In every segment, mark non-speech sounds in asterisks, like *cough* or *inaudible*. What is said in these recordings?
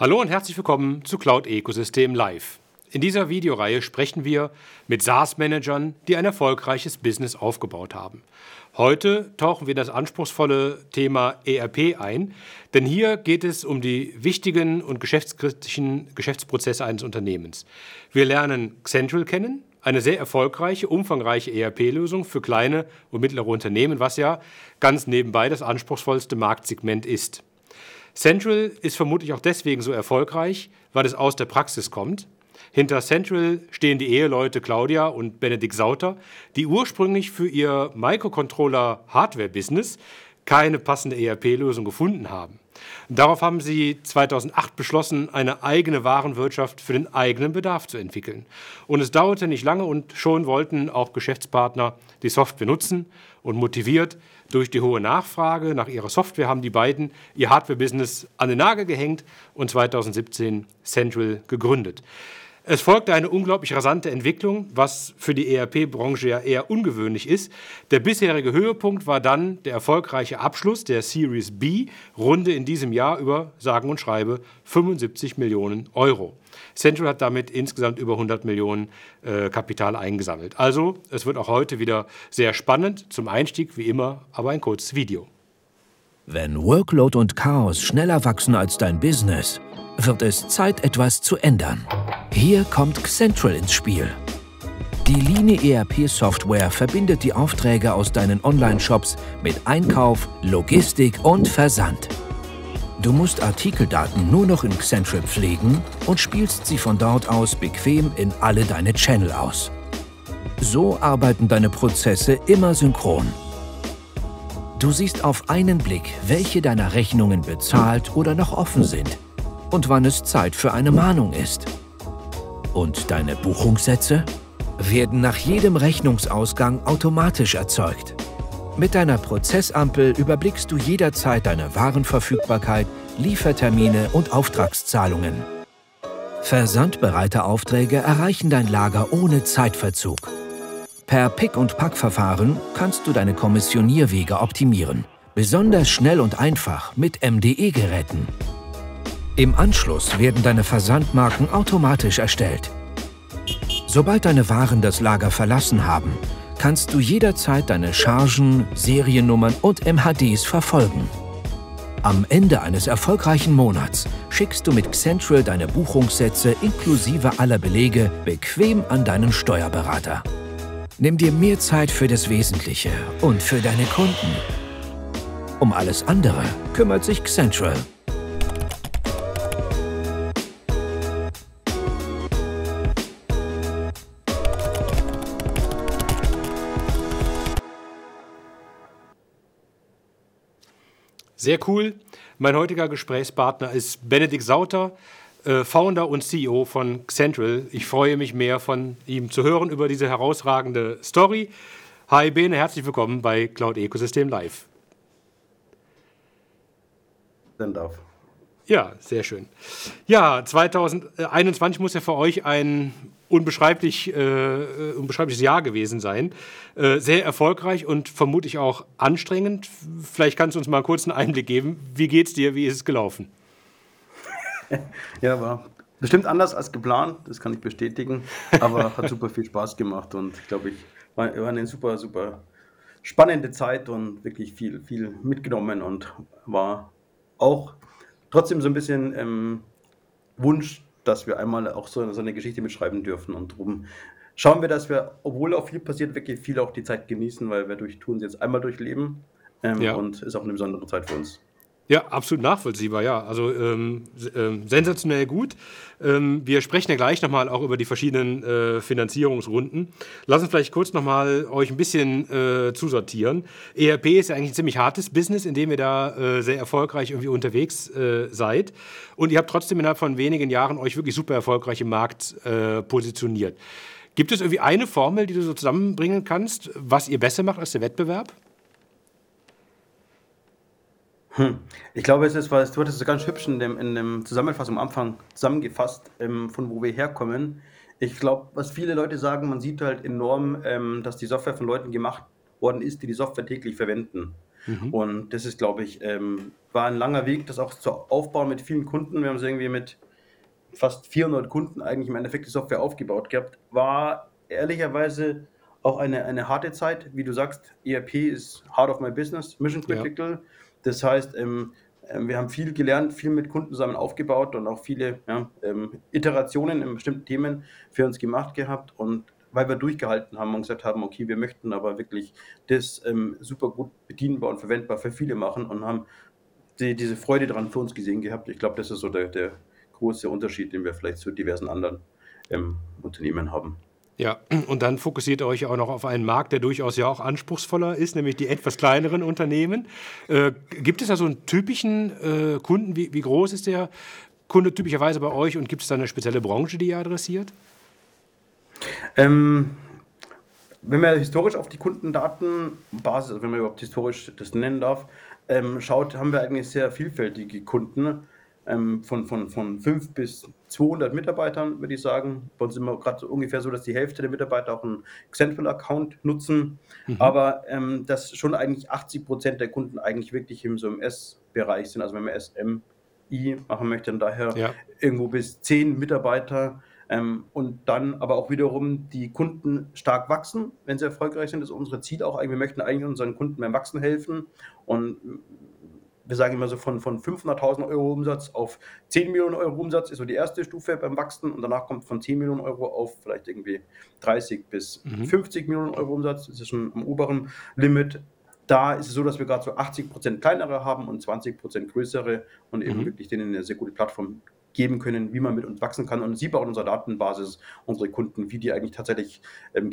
Hallo und herzlich willkommen zu Cloud Ecosystem Live. In dieser Videoreihe sprechen wir mit SaaS-Managern, die ein erfolgreiches Business aufgebaut haben. Heute tauchen wir das anspruchsvolle Thema ERP ein, denn hier geht es um die wichtigen und geschäftskritischen Geschäftsprozesse eines Unternehmens. Wir lernen Central kennen, eine sehr erfolgreiche, umfangreiche ERP-Lösung für kleine und mittlere Unternehmen, was ja ganz nebenbei das anspruchsvollste Marktsegment ist. Central ist vermutlich auch deswegen so erfolgreich, weil es aus der Praxis kommt. Hinter Central stehen die Eheleute Claudia und Benedikt Sauter, die ursprünglich für ihr Microcontroller-Hardware-Business keine passende ERP-Lösung gefunden haben. Darauf haben sie 2008 beschlossen, eine eigene Warenwirtschaft für den eigenen Bedarf zu entwickeln. Und es dauerte nicht lange und schon wollten auch Geschäftspartner die Software nutzen und motiviert durch die hohe Nachfrage nach ihrer Software haben die beiden ihr Hardware-Business an den Nagel gehängt und 2017 Central gegründet. Es folgte eine unglaublich rasante Entwicklung, was für die ERP-Branche ja eher ungewöhnlich ist. Der bisherige Höhepunkt war dann der erfolgreiche Abschluss der Series B-Runde in diesem Jahr über, sagen und schreibe, 75 Millionen Euro. Central hat damit insgesamt über 100 Millionen äh, Kapital eingesammelt. Also, es wird auch heute wieder sehr spannend. Zum Einstieg, wie immer, aber ein kurzes Video. Wenn Workload und Chaos schneller wachsen als dein Business, wird es Zeit, etwas zu ändern. Hier kommt Central ins Spiel. Die Line ERP Software verbindet die Aufträge aus deinen Online-Shops mit Einkauf, Logistik und Versand. Du musst Artikeldaten nur noch in Central pflegen und spielst sie von dort aus bequem in alle deine Channel aus. So arbeiten deine Prozesse immer synchron. Du siehst auf einen Blick, welche deiner Rechnungen bezahlt oder noch offen sind und wann es Zeit für eine Mahnung ist. Und deine Buchungssätze werden nach jedem Rechnungsausgang automatisch erzeugt. Mit deiner Prozessampel überblickst du jederzeit deine Warenverfügbarkeit, Liefertermine und Auftragszahlungen. Versandbereite Aufträge erreichen dein Lager ohne Zeitverzug. Per Pick- und Packverfahren kannst du deine Kommissionierwege optimieren. Besonders schnell und einfach mit MDE-Geräten. Im Anschluss werden deine Versandmarken automatisch erstellt. Sobald deine Waren das Lager verlassen haben, kannst du jederzeit deine Chargen, Seriennummern und MHDs verfolgen. Am Ende eines erfolgreichen Monats schickst du mit Central deine Buchungssätze inklusive aller Belege bequem an deinen Steuerberater. Nimm dir mehr Zeit für das Wesentliche und für deine Kunden. Um alles andere kümmert sich Central. Sehr cool. Mein heutiger Gesprächspartner ist Benedikt Sauter, äh, Founder und CEO von Central. Ich freue mich mehr von ihm zu hören über diese herausragende Story. Hi Bene, herzlich willkommen bei Cloud Ecosystem Live. Darf. Ja, sehr schön. Ja, 2021 muss ja für euch ein unbeschreiblich, äh, unbeschreibliches Jahr gewesen sein. Äh, sehr erfolgreich und vermutlich auch anstrengend. Vielleicht kannst du uns mal einen kurzen Einblick geben. Wie geht's dir? Wie ist es gelaufen? *laughs* ja, war bestimmt anders als geplant, das kann ich bestätigen. Aber hat super viel Spaß gemacht und ich glaube, ich war, war eine super, super spannende Zeit und wirklich viel, viel mitgenommen und war auch trotzdem so ein bisschen ähm, Wunsch dass wir einmal auch so, so eine Geschichte mitschreiben dürfen. Und darum schauen wir, dass wir, obwohl auch viel passiert, wirklich viel auch die Zeit genießen, weil wir durch tun sie jetzt einmal durchleben. Ähm, ja. Und ist auch eine besondere Zeit für uns. Ja, absolut nachvollziehbar, ja. Also ähm, ähm, sensationell gut. Ähm, wir sprechen ja gleich nochmal auch über die verschiedenen äh, Finanzierungsrunden. Lass uns vielleicht kurz nochmal euch ein bisschen äh, zusortieren. ERP ist ja eigentlich ein ziemlich hartes Business, in dem ihr da äh, sehr erfolgreich irgendwie unterwegs äh, seid. Und ihr habt trotzdem innerhalb von wenigen Jahren euch wirklich super erfolgreich im Markt äh, positioniert. Gibt es irgendwie eine Formel, die du so zusammenbringen kannst, was ihr besser macht als der Wettbewerb? Hm. Ich glaube, es ist was, du hattest es ganz hübsch in dem, in dem Zusammenfassung am Anfang zusammengefasst, ähm, von wo wir herkommen. Ich glaube, was viele Leute sagen, man sieht halt enorm, ähm, dass die Software von Leuten gemacht worden ist, die die Software täglich verwenden. Mhm. Und das ist, glaube ich, ähm, war ein langer Weg, das auch zu aufbauen mit vielen Kunden. Wir haben es irgendwie mit fast 400 Kunden eigentlich im Endeffekt die Software aufgebaut gehabt. War ehrlicherweise auch eine, eine harte Zeit. Wie du sagst, ERP ist Heart of my business, Mission Critical. Ja. Das heißt, ähm, ähm, wir haben viel gelernt, viel mit Kunden zusammen aufgebaut und auch viele ja, ähm, Iterationen in bestimmten Themen für uns gemacht gehabt. Und weil wir durchgehalten haben und gesagt haben, okay, wir möchten aber wirklich das ähm, super gut bedienbar und verwendbar für viele machen und haben die, diese Freude daran für uns gesehen gehabt. Ich glaube, das ist so der, der große Unterschied, den wir vielleicht zu diversen anderen ähm, Unternehmen haben. Ja, und dann fokussiert ihr euch auch noch auf einen Markt, der durchaus ja auch anspruchsvoller ist, nämlich die etwas kleineren Unternehmen. Äh, gibt es da so einen typischen äh, Kunden? Wie, wie, groß ist der Kunde typischerweise bei euch und gibt es da eine spezielle Branche, die ihr adressiert? Ähm, wenn man historisch auf die Kundendatenbasis, wenn man überhaupt historisch das nennen darf, ähm, schaut, haben wir eigentlich sehr vielfältige Kunden ähm, von, von, von 5 bis 200 Mitarbeitern, würde ich sagen. Bei uns sind wir gerade so ungefähr so, dass die Hälfte der Mitarbeiter auch einen Xentral-Account nutzen. Mhm. Aber ähm, dass schon eigentlich 80 Prozent der Kunden eigentlich wirklich im so im S-Bereich sind. Also wenn man SMI machen möchte, dann daher ja. irgendwo bis 10 Mitarbeiter. Ähm, und dann aber auch wiederum die Kunden stark wachsen, wenn sie erfolgreich sind. Das ist unser Ziel auch. Wir möchten eigentlich unseren Kunden beim Wachsen helfen. Und wir sagen immer so von, von 500.000 Euro Umsatz auf 10 Millionen Euro Umsatz ist so die erste Stufe beim Wachsen und danach kommt von 10 Millionen Euro auf vielleicht irgendwie 30 bis mhm. 50 Millionen Euro Umsatz. Das ist schon am oberen Limit. Da ist es so, dass wir gerade so 80 Prozent kleinere haben und 20 Prozent größere und eben mhm. wirklich denen eine sehr gute Plattform geben können, wie man mit uns wachsen kann. Und sieht auch in unserer Datenbasis unsere Kunden, wie die eigentlich tatsächlich ähm,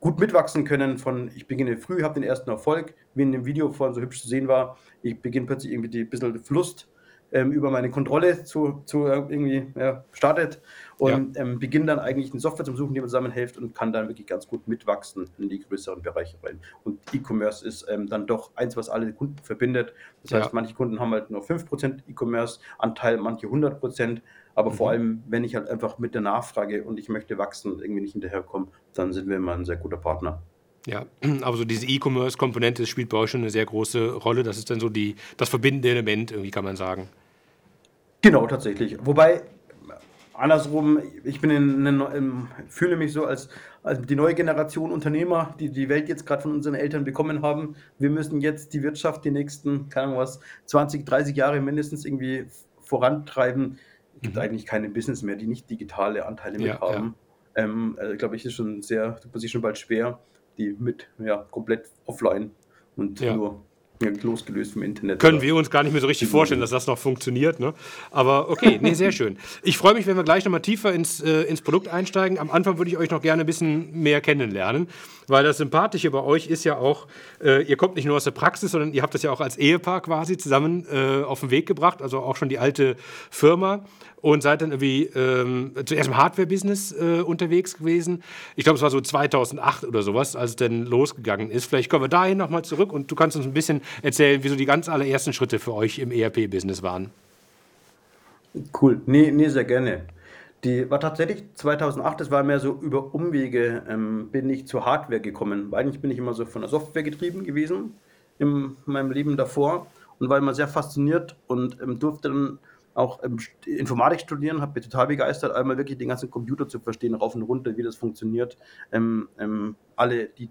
gut mitwachsen können von ich beginne früh, habe den ersten Erfolg, wie in dem Video vorhin so hübsch zu sehen war, ich beginne plötzlich irgendwie ein bisschen Lust ähm, über meine Kontrolle zu, zu äh, irgendwie ja, startet und ja. ähm, beginne dann eigentlich eine Software zum Suchen, die mir zusammenhilft und kann dann wirklich ganz gut mitwachsen in die größeren Bereiche rein. Und E-Commerce ist ähm, dann doch eins, was alle Kunden verbindet. Das heißt, ja. manche Kunden haben halt nur 5% E-Commerce-Anteil, manche 100%. Aber mhm. vor allem, wenn ich halt einfach mit der Nachfrage und ich möchte wachsen und irgendwie nicht hinterherkomme, dann sind wir immer ein sehr guter Partner. Ja, *clears throat* aber so diese E-Commerce-Komponente spielt bei euch schon eine sehr große Rolle. Das ist dann so die, das verbindende Element, irgendwie kann man sagen. Genau, tatsächlich. Wobei, andersrum, ich bin in, in, in, fühle mich so als, als die neue Generation Unternehmer, die die Welt jetzt gerade von unseren Eltern bekommen haben. Wir müssen jetzt die Wirtschaft die nächsten, keine Ahnung was, 20, 30 Jahre mindestens irgendwie vorantreiben gibt mhm. eigentlich keine Business mehr, die nicht digitale Anteile mit ja, haben. Ja. Ähm, also, glaube ich, ist schon sehr, tut man sich schon bald schwer, die mit ja, komplett offline und ja. nur losgelöst vom Internet. Können wir uns gar nicht mehr so richtig vorstellen, dass das noch funktioniert. Ne? Aber okay, nee, sehr schön. Ich freue mich, wenn wir gleich nochmal tiefer ins, äh, ins Produkt einsteigen. Am Anfang würde ich euch noch gerne ein bisschen mehr kennenlernen, weil das Sympathische bei euch ist ja auch, äh, ihr kommt nicht nur aus der Praxis, sondern ihr habt das ja auch als Ehepaar quasi zusammen äh, auf den Weg gebracht, also auch schon die alte Firma und seid dann irgendwie ähm, zuerst im Hardware-Business äh, unterwegs gewesen. Ich glaube, es war so 2008 oder sowas, als es dann losgegangen ist. Vielleicht kommen wir dahin nochmal zurück und du kannst uns ein bisschen erzählen, wieso die ganz allerersten Schritte für euch im ERP-Business waren. Cool, nee, nee, sehr gerne. Die war tatsächlich 2008, das war mehr so über Umwege, ähm, bin ich zur Hardware gekommen. Weil eigentlich bin ich immer so von der Software getrieben gewesen in meinem Leben davor und war immer sehr fasziniert und ähm, durfte dann auch ähm, Informatik studieren, habe mich total begeistert, einmal wirklich den ganzen Computer zu verstehen, rauf und runter, wie das funktioniert, ähm, ähm, alle die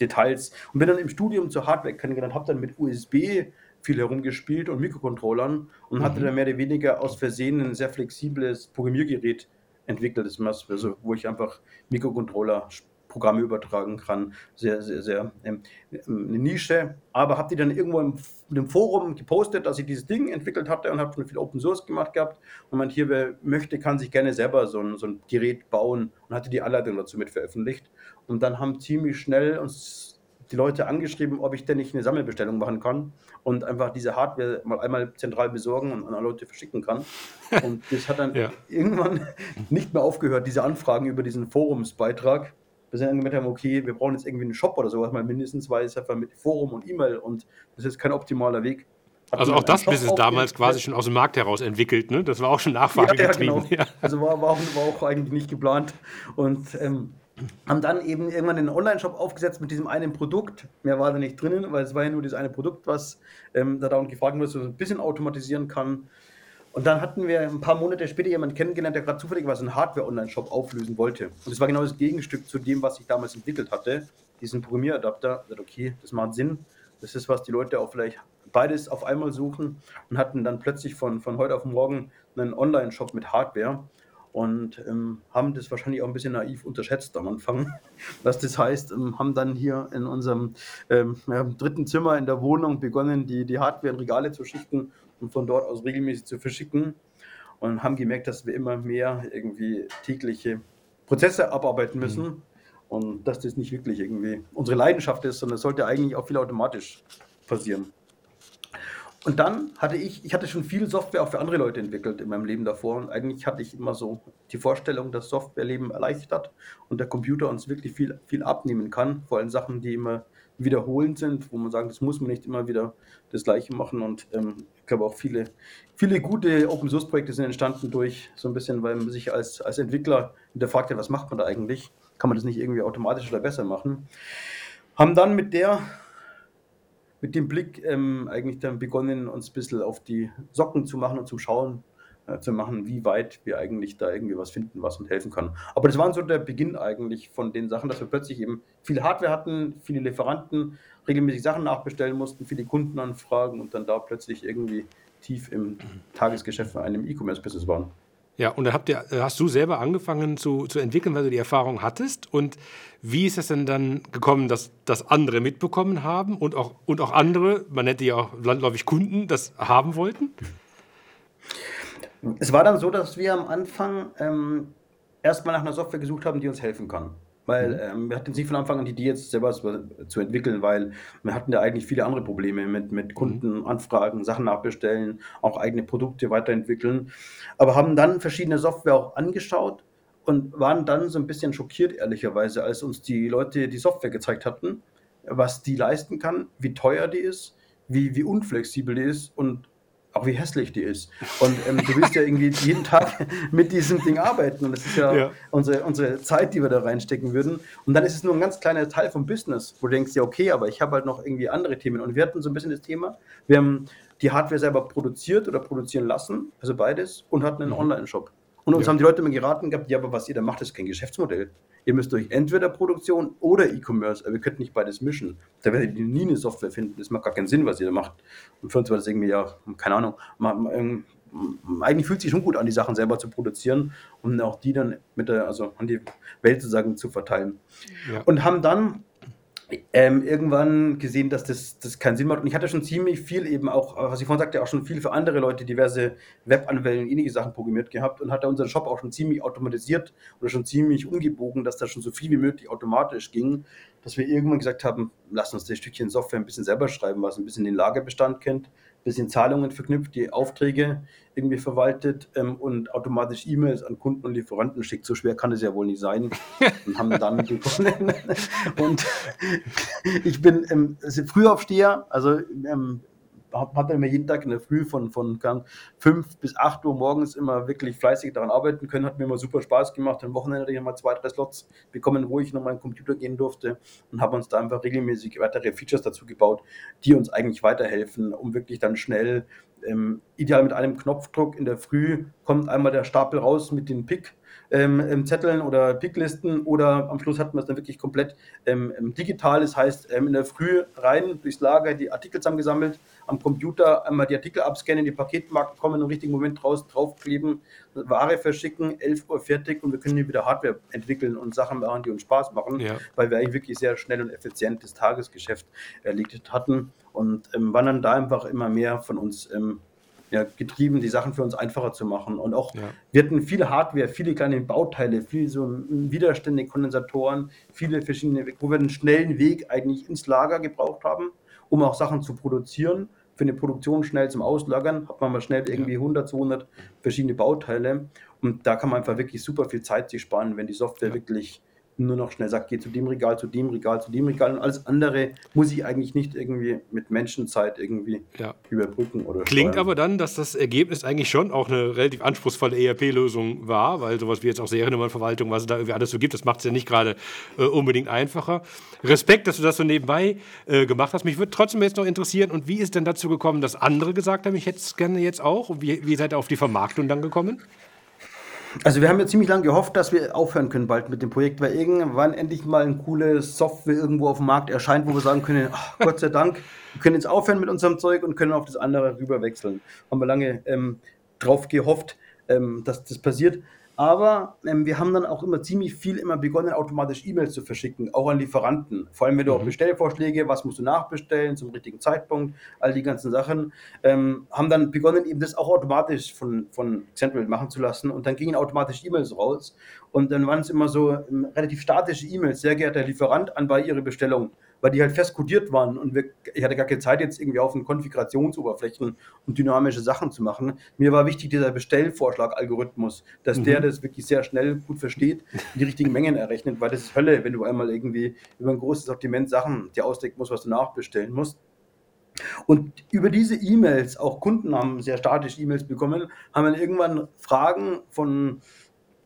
Details. Und bin dann im Studium zur Hardware kennengelernt, habe dann mit USB viel herumgespielt und Mikrocontrollern und mhm. hatte dann mehr oder weniger aus Versehen ein sehr flexibles Programmiergerät entwickelt, also, wo ich einfach Mikrocontroller Programme übertragen kann. Sehr, sehr, sehr ähm, eine Nische. Aber habe die dann irgendwo im, in einem Forum gepostet, dass ich dieses Ding entwickelt hatte und habe schon viel Open Source gemacht gehabt. Und man hier wer möchte, kann sich gerne selber so ein, so ein Gerät bauen und hatte die Anleitung dazu mit veröffentlicht. Und dann haben ziemlich schnell uns die Leute angeschrieben, ob ich denn nicht eine Sammelbestellung machen kann und einfach diese Hardware mal einmal zentral besorgen und an alle Leute verschicken kann. Und das hat dann *laughs* ja. irgendwann nicht mehr aufgehört, diese Anfragen über diesen Forumsbeitrag bis wir dann gemerkt haben, okay, wir brauchen jetzt irgendwie einen Shop oder sowas mal mindestens, weil es einfach mit Forum und E-Mail und das ist kein optimaler Weg. Hat also auch das Business damals quasi schon aus dem Markt heraus entwickelt, ne? Das war auch schon Nachfrage ja, ja, getrieben. Genau. Ja. Also war, war, auch, war, auch, eigentlich nicht geplant. Und ähm, haben dann eben irgendwann einen Online-Shop aufgesetzt mit diesem einen Produkt. Mehr war da nicht drinnen, weil es war ja nur dieses eine Produkt, was ähm, da dauernd gefragt wurde, so ein bisschen automatisieren kann. Und dann hatten wir ein paar Monate später jemanden kennengelernt, der gerade zufällig was einen Hardware-Online-Shop auflösen wollte. Und das war genau das Gegenstück zu dem, was ich damals entwickelt hatte. Diesen Programmieradapter. Ich okay, das macht Sinn. Das ist, was die Leute auch vielleicht beides auf einmal suchen und hatten dann plötzlich von, von heute auf morgen einen Online-Shop mit Hardware und ähm, haben das wahrscheinlich auch ein bisschen naiv unterschätzt am Anfang. *laughs* Was das heißt, ähm, haben dann hier in unserem ähm, dritten Zimmer in der Wohnung begonnen, die, die Hardware in Regale zu schichten und von dort aus regelmäßig zu verschicken und haben gemerkt, dass wir immer mehr irgendwie tägliche Prozesse abarbeiten müssen mhm. und dass das nicht wirklich irgendwie unsere Leidenschaft ist, sondern es sollte eigentlich auch viel automatisch passieren. Und dann hatte ich, ich hatte schon viel Software auch für andere Leute entwickelt in meinem Leben davor. Und eigentlich hatte ich immer so die Vorstellung, dass Softwareleben erleichtert und der Computer uns wirklich viel, viel abnehmen kann. Vor allem Sachen, die immer wiederholend sind, wo man sagt, das muss man nicht immer wieder das Gleiche machen. Und ähm, glaube auch viele, viele gute Open Source Projekte sind entstanden durch so ein bisschen, weil man sich als, als Entwickler hinterfragt, ja, was macht man da eigentlich? Kann man das nicht irgendwie automatisch oder besser machen? Haben dann mit der mit dem Blick ähm, eigentlich dann begonnen, uns ein bisschen auf die Socken zu machen und zum Schauen äh, zu machen, wie weit wir eigentlich da irgendwie was finden, was uns helfen kann. Aber das war so der Beginn eigentlich von den Sachen, dass wir plötzlich eben viel Hardware hatten, viele Lieferanten, regelmäßig Sachen nachbestellen mussten, viele Kundenanfragen und dann da plötzlich irgendwie tief im Tagesgeschäft von einem E-Commerce-Business waren. Ja, und dann habt ihr, hast du selber angefangen zu, zu entwickeln, weil du die Erfahrung hattest. Und wie ist es denn dann gekommen, dass das andere mitbekommen haben und auch, und auch andere, man nennt die ja auch landläufig Kunden, das haben wollten? Es war dann so, dass wir am Anfang ähm, erstmal nach einer Software gesucht haben, die uns helfen kann. Weil mhm. ähm, wir hatten nicht von Anfang an die Idee, jetzt selber zu entwickeln, weil wir hatten ja eigentlich viele andere Probleme mit, mit mhm. Kundenanfragen, Sachen nachbestellen, auch eigene Produkte weiterentwickeln. Aber haben dann verschiedene Software auch angeschaut und waren dann so ein bisschen schockiert, ehrlicherweise, als uns die Leute die Software gezeigt hatten, was die leisten kann, wie teuer die ist, wie, wie unflexibel die ist und auch wie hässlich die ist. Und ähm, du willst ja irgendwie jeden Tag mit diesem Ding arbeiten. Und das ist ja, ja, Unsere, unsere Zeit, die wir da reinstecken würden. Und dann ist es nur ein ganz kleiner Teil vom Business, wo du denkst, ja, okay, aber ich habe halt noch irgendwie andere Themen. Und wir hatten so ein bisschen das Thema, wir haben die Hardware selber produziert oder produzieren lassen, also beides, und hatten einen mhm. Online-Shop. Und uns ja. haben die Leute immer geraten gehabt, ja, aber was ihr da macht, ist kein Geschäftsmodell. Ihr müsst durch entweder Produktion oder E-Commerce, aber ihr könnt nicht beides mischen. Da werdet ihr nie eine Software finden. Das macht gar keinen Sinn, was ihr da macht. Und für uns war das irgendwie, ja, keine Ahnung, man, eigentlich fühlt sich schon gut an, die Sachen selber zu produzieren und auch die dann mit der, also an die Welt sozusagen zu verteilen. Ja. Und haben dann ähm, irgendwann gesehen, dass das, das keinen Sinn macht. Und ich hatte schon ziemlich viel eben auch, was ich vorhin sagte, auch schon viel für andere Leute diverse Webanwendungen und ähnliche Sachen programmiert gehabt und hatte unseren Shop auch schon ziemlich automatisiert oder schon ziemlich umgebogen, dass das schon so viel wie möglich automatisch ging, dass wir irgendwann gesagt haben, lass uns das Stückchen Software ein bisschen selber schreiben, was ein bisschen den Lagerbestand kennt, bisschen Zahlungen verknüpft, die Aufträge irgendwie verwaltet ähm, und automatisch E-Mails an Kunden und Lieferanten schickt. So schwer kann es ja wohl nicht sein. *laughs* Und haben dann begonnen. und ich bin ähm, Frühaufsteher, also ähm, hat immer jeden Tag in der Früh von, von 5 bis 8 Uhr morgens immer wirklich fleißig daran arbeiten können. Hat mir immer super Spaß gemacht. Am Wochenende hatte ich nochmal zwei, drei Slots bekommen, wo ich nochmal an den Computer gehen durfte und habe uns da einfach regelmäßig weitere Features dazu gebaut, die uns eigentlich weiterhelfen, um wirklich dann schnell, ähm, ideal mit einem Knopfdruck in der Früh, kommt einmal der Stapel raus mit den Pick ähm, Zetteln oder Picklisten oder am Schluss hatten wir es dann wirklich komplett ähm, digital. Das heißt, ähm, in der Früh rein durchs Lager die Artikel zusammengesammelt, am Computer einmal die Artikel abscannen, die Paketmarken kommen, im richtigen Moment raus, draufkleben, Ware verschicken, 11 Uhr fertig und wir können hier wieder Hardware entwickeln und Sachen machen, die uns Spaß machen, ja. weil wir eigentlich wirklich sehr schnell und effizient das Tagesgeschäft erledigt hatten und ähm, waren dann da einfach immer mehr von uns ähm, ja, getrieben, die Sachen für uns einfacher zu machen. Und auch, ja. wir hatten viele Hardware, viele kleine Bauteile, viele so Widerstände, Kondensatoren, viele verschiedene, wo wir einen schnellen Weg eigentlich ins Lager gebraucht haben, um auch Sachen zu produzieren. Für eine Produktion schnell zum Auslagern hat man mal schnell irgendwie ja. 100, 200 verschiedene Bauteile. Und da kann man einfach wirklich super viel Zeit sich sparen, wenn die Software wirklich nur noch schnell sagt, geh zu dem Regal, zu dem Regal, zu dem Regal und alles andere muss ich eigentlich nicht irgendwie mit Menschenzeit irgendwie ja. überbrücken oder Klingt steuern. aber dann, dass das Ergebnis eigentlich schon auch eine relativ anspruchsvolle ERP-Lösung war, weil sowas wie jetzt auch Seriennummernverwaltung, was es da irgendwie alles so gibt, das macht es ja nicht gerade äh, unbedingt einfacher. Respekt, dass du das so nebenbei äh, gemacht hast. Mich würde trotzdem jetzt noch interessieren, und wie ist denn dazu gekommen, dass andere gesagt haben, ich hätte es gerne jetzt auch? Und wie, wie seid ihr auf die Vermarktung dann gekommen? Also wir haben ja ziemlich lange gehofft, dass wir aufhören können bald mit dem Projekt, weil irgendwann endlich mal eine coole Software irgendwo auf dem Markt erscheint, wo wir sagen können, ach, Gott sei Dank, wir können jetzt aufhören mit unserem Zeug und können auf das andere rüberwechseln. Haben wir lange ähm, drauf gehofft, ähm, dass das passiert. Aber ähm, wir haben dann auch immer ziemlich viel immer begonnen, automatisch E-Mails zu verschicken, auch an Lieferanten. Vor allem, wenn du auch mhm. Bestellvorschläge, was musst du nachbestellen zum richtigen Zeitpunkt, all die ganzen Sachen, ähm, haben dann begonnen, eben das auch automatisch von, von Central machen zu lassen. Und dann gingen automatisch E-Mails raus. Und dann waren es immer so ähm, relativ statische E-Mails. Sehr geehrter Lieferant, an bei Ihre Bestellung weil die halt fest kodiert waren und wir, ich hatte gar keine Zeit, jetzt irgendwie auf den Konfigurationsoberflächen und dynamische Sachen zu machen. Mir war wichtig, dieser Bestellvorschlag-Algorithmus, dass mhm. der das wirklich sehr schnell gut versteht, die richtigen Mengen errechnet, weil das ist Hölle, wenn du einmal irgendwie über ein großes Sortiment Sachen dir ausdecken musst, was du nachbestellen musst. Und über diese E-Mails, auch Kunden haben sehr statisch E-Mails bekommen, haben dann irgendwann Fragen von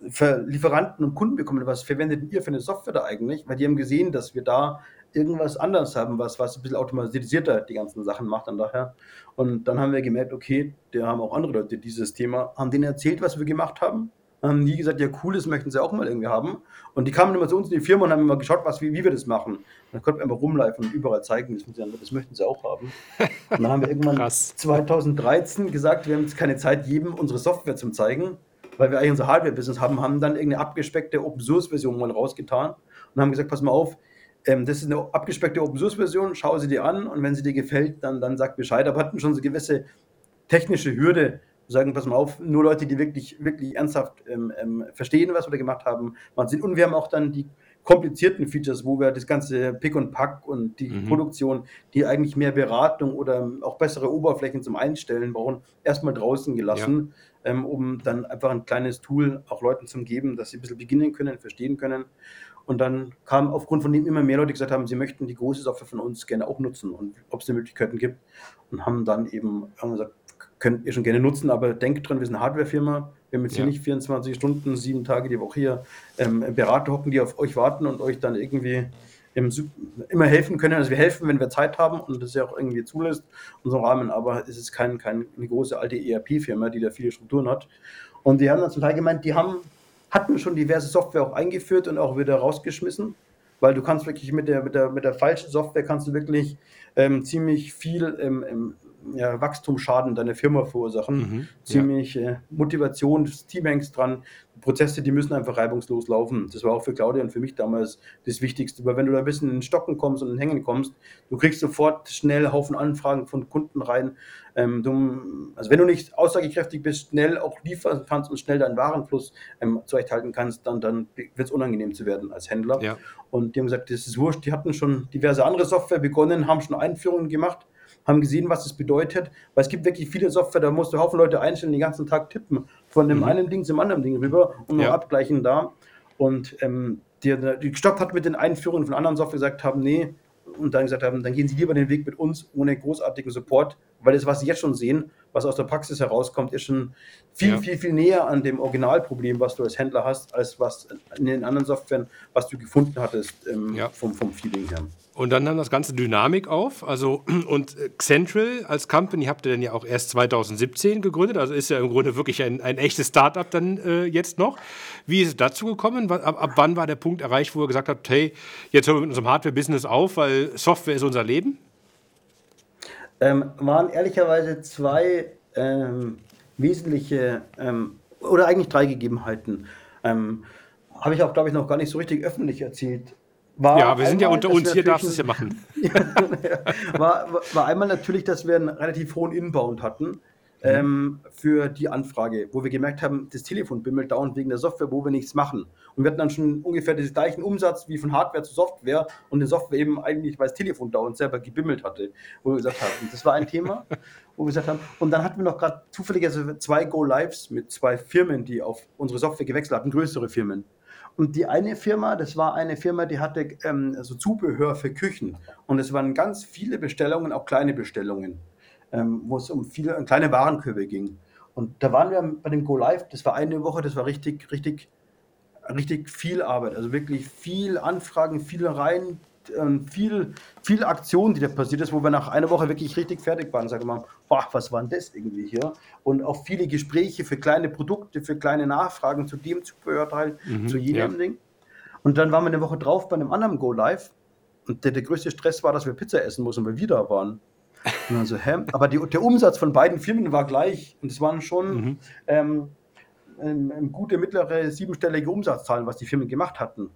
Lieferanten und Kunden bekommen, was verwendet ihr für eine Software da eigentlich? Weil die haben gesehen, dass wir da irgendwas anderes haben, was, was ein bisschen automatisierter die ganzen Sachen macht dann daher. Und dann haben wir gemerkt, okay, da haben auch andere Leute dieses Thema, haben denen erzählt, was wir gemacht haben, haben die gesagt, ja cool, das möchten sie auch mal irgendwie haben. Und die kamen immer zu uns in die Firma und haben immer geschaut, was, wie, wie wir das machen. Und dann konnten wir einfach rumlaufen und überall zeigen, das, das möchten sie auch haben. Und dann haben wir irgendwann *laughs* Krass. 2013 gesagt, wir haben jetzt keine Zeit, jedem unsere Software zu zeigen, weil wir eigentlich unser Hardware-Business haben, haben dann irgendeine abgespeckte Open-Source-Version mal rausgetan und haben gesagt, pass mal auf, ähm, das ist eine abgespeckte Open-Source-Version, schau sie dir an und wenn sie dir gefällt, dann, dann sag Bescheid. Aber hatten schon so gewisse technische Hürde, sagen, pass mal auf, nur Leute, die wirklich, wirklich ernsthaft ähm, ähm, verstehen, was wir da gemacht haben, machen Sinn. Und wir haben auch dann die komplizierten Features, wo wir das ganze Pick und Pack und die mhm. Produktion, die eigentlich mehr Beratung oder auch bessere Oberflächen zum Einstellen brauchen, erstmal draußen gelassen, ja. Ähm, um dann einfach ein kleines Tool auch Leuten zu geben, dass sie ein bisschen beginnen können, verstehen können. Und dann kam aufgrund von dem immer mehr Leute gesagt haben, sie möchten die große Software von uns gerne auch nutzen und ob es die Möglichkeiten gibt. Und haben dann eben gesagt, könnt ihr schon gerne nutzen, aber denkt dran, wir sind eine Hardwarefirma. Wir haben jetzt ja. hier nicht 24 Stunden, sieben Tage die Woche hier ähm, Berater hocken, die auf euch warten und euch dann irgendwie immer helfen können. Also wir helfen, wenn wir Zeit haben und das ja auch irgendwie zulässt, unserem Rahmen, aber es ist kein, keine große alte ERP-Firma, die da viele Strukturen hat. Und die haben dann zum Teil gemeint, die haben hatten schon diverse Software auch eingeführt und auch wieder rausgeschmissen, weil du kannst wirklich mit der, mit der, mit der falschen Software kannst du wirklich ähm, ziemlich viel ähm, ja, Wachstumsschaden deiner Firma verursachen. Mhm, ziemlich ja. äh, Motivation, das Team hängt dran. Prozesse, die müssen einfach reibungslos laufen. Das war auch für Claudia und für mich damals das Wichtigste. Weil wenn du da ein bisschen in den Stocken kommst und in den Hängen kommst, du kriegst sofort schnell Haufen Anfragen von Kunden rein. Ähm, du, also wenn du nicht aussagekräftig bist, schnell auch liefern kannst und schnell deinen Warenfluss ähm, zurechthalten kannst, dann, dann wird es unangenehm zu werden als Händler. Ja. Und die haben gesagt, das ist wurscht. Die hatten schon diverse andere Software begonnen, haben schon Einführungen gemacht haben gesehen, was das bedeutet, weil es gibt wirklich viele Software, da musst du Haufen Leute einstellen, den ganzen Tag tippen, von dem mhm. einen Ding zum anderen Ding rüber und ja. abgleichen da. Und ähm, die, die gestoppt hat mit den Einführungen von anderen Software gesagt haben, nee, und dann gesagt haben, dann gehen Sie lieber den Weg mit uns ohne großartigen Support, weil das, was Sie jetzt schon sehen, was aus der Praxis herauskommt, ist schon viel, ja. viel, viel näher an dem Originalproblem, was du als Händler hast, als was in den anderen Softwaren, was du gefunden hattest ähm, ja. vom, vom Feeling her. Und dann nahm das Ganze Dynamik auf. Also, *clears throat* und Central als Company habt ihr dann ja auch erst 2017 gegründet. Also ist ja im Grunde wirklich ein, ein echtes Startup dann äh, jetzt noch. Wie ist es dazu gekommen? Ab, ab, wann war der Punkt erreicht, wo ihr gesagt habt, hey, jetzt hören wir mit unserem Hardware-Business auf, weil Software ist unser Leben? Ähm, waren ehrlicherweise zwei ähm, wesentliche ähm, oder eigentlich drei Gegebenheiten. Ähm, Habe ich auch, glaube ich, noch gar nicht so richtig öffentlich erzählt war ja, wir sind ja unter uns, hier darfst du es ja machen. *laughs* war, war einmal natürlich, dass wir einen relativ hohen Inbound hatten mhm. ähm, für die Anfrage, wo wir gemerkt haben, das Telefon bimmelt dauernd wegen der Software, wo wir nichts machen. Und wir hatten dann schon ungefähr den gleichen Umsatz wie von Hardware zu Software und die Software eben eigentlich, weil das Telefon dauernd selber gebimmelt hatte, wo wir gesagt haben, das war ein Thema, wo wir gesagt haben. Und dann hatten wir noch gerade zufälligerweise zwei Go-Lives mit zwei Firmen, die auf unsere Software gewechselt hatten, größere Firmen. Und die eine Firma, das war eine Firma, die hatte ähm, so Zubehör für Küchen. Und es waren ganz viele Bestellungen, auch kleine Bestellungen, ähm, wo es um viele um kleine Warenkörbe ging. Und da waren wir bei dem Go Live, das war eine Woche, das war richtig, richtig, richtig viel Arbeit. Also wirklich viel Anfragen, viel rein, ähm, viel, viel Aktion, die da passiert ist, wo wir nach einer Woche wirklich richtig fertig waren. Sagen wir mal, boah, was war denn das irgendwie hier? Und auch viele Gespräche für kleine Produkte, für kleine Nachfragen zu dem Zubehörteil, mhm, zu jedem ja. Ding. Und dann waren wir eine Woche drauf bei einem anderen Go Live. Und der, der größte Stress war, dass wir Pizza essen mussten, weil wir wieder waren. *laughs* Und dann so, hä? Aber die, der Umsatz von beiden Firmen war gleich. Und es waren schon mhm. ähm, ähm, gute mittlere siebenstellige Umsatzzahlen, was die Firmen gemacht hatten.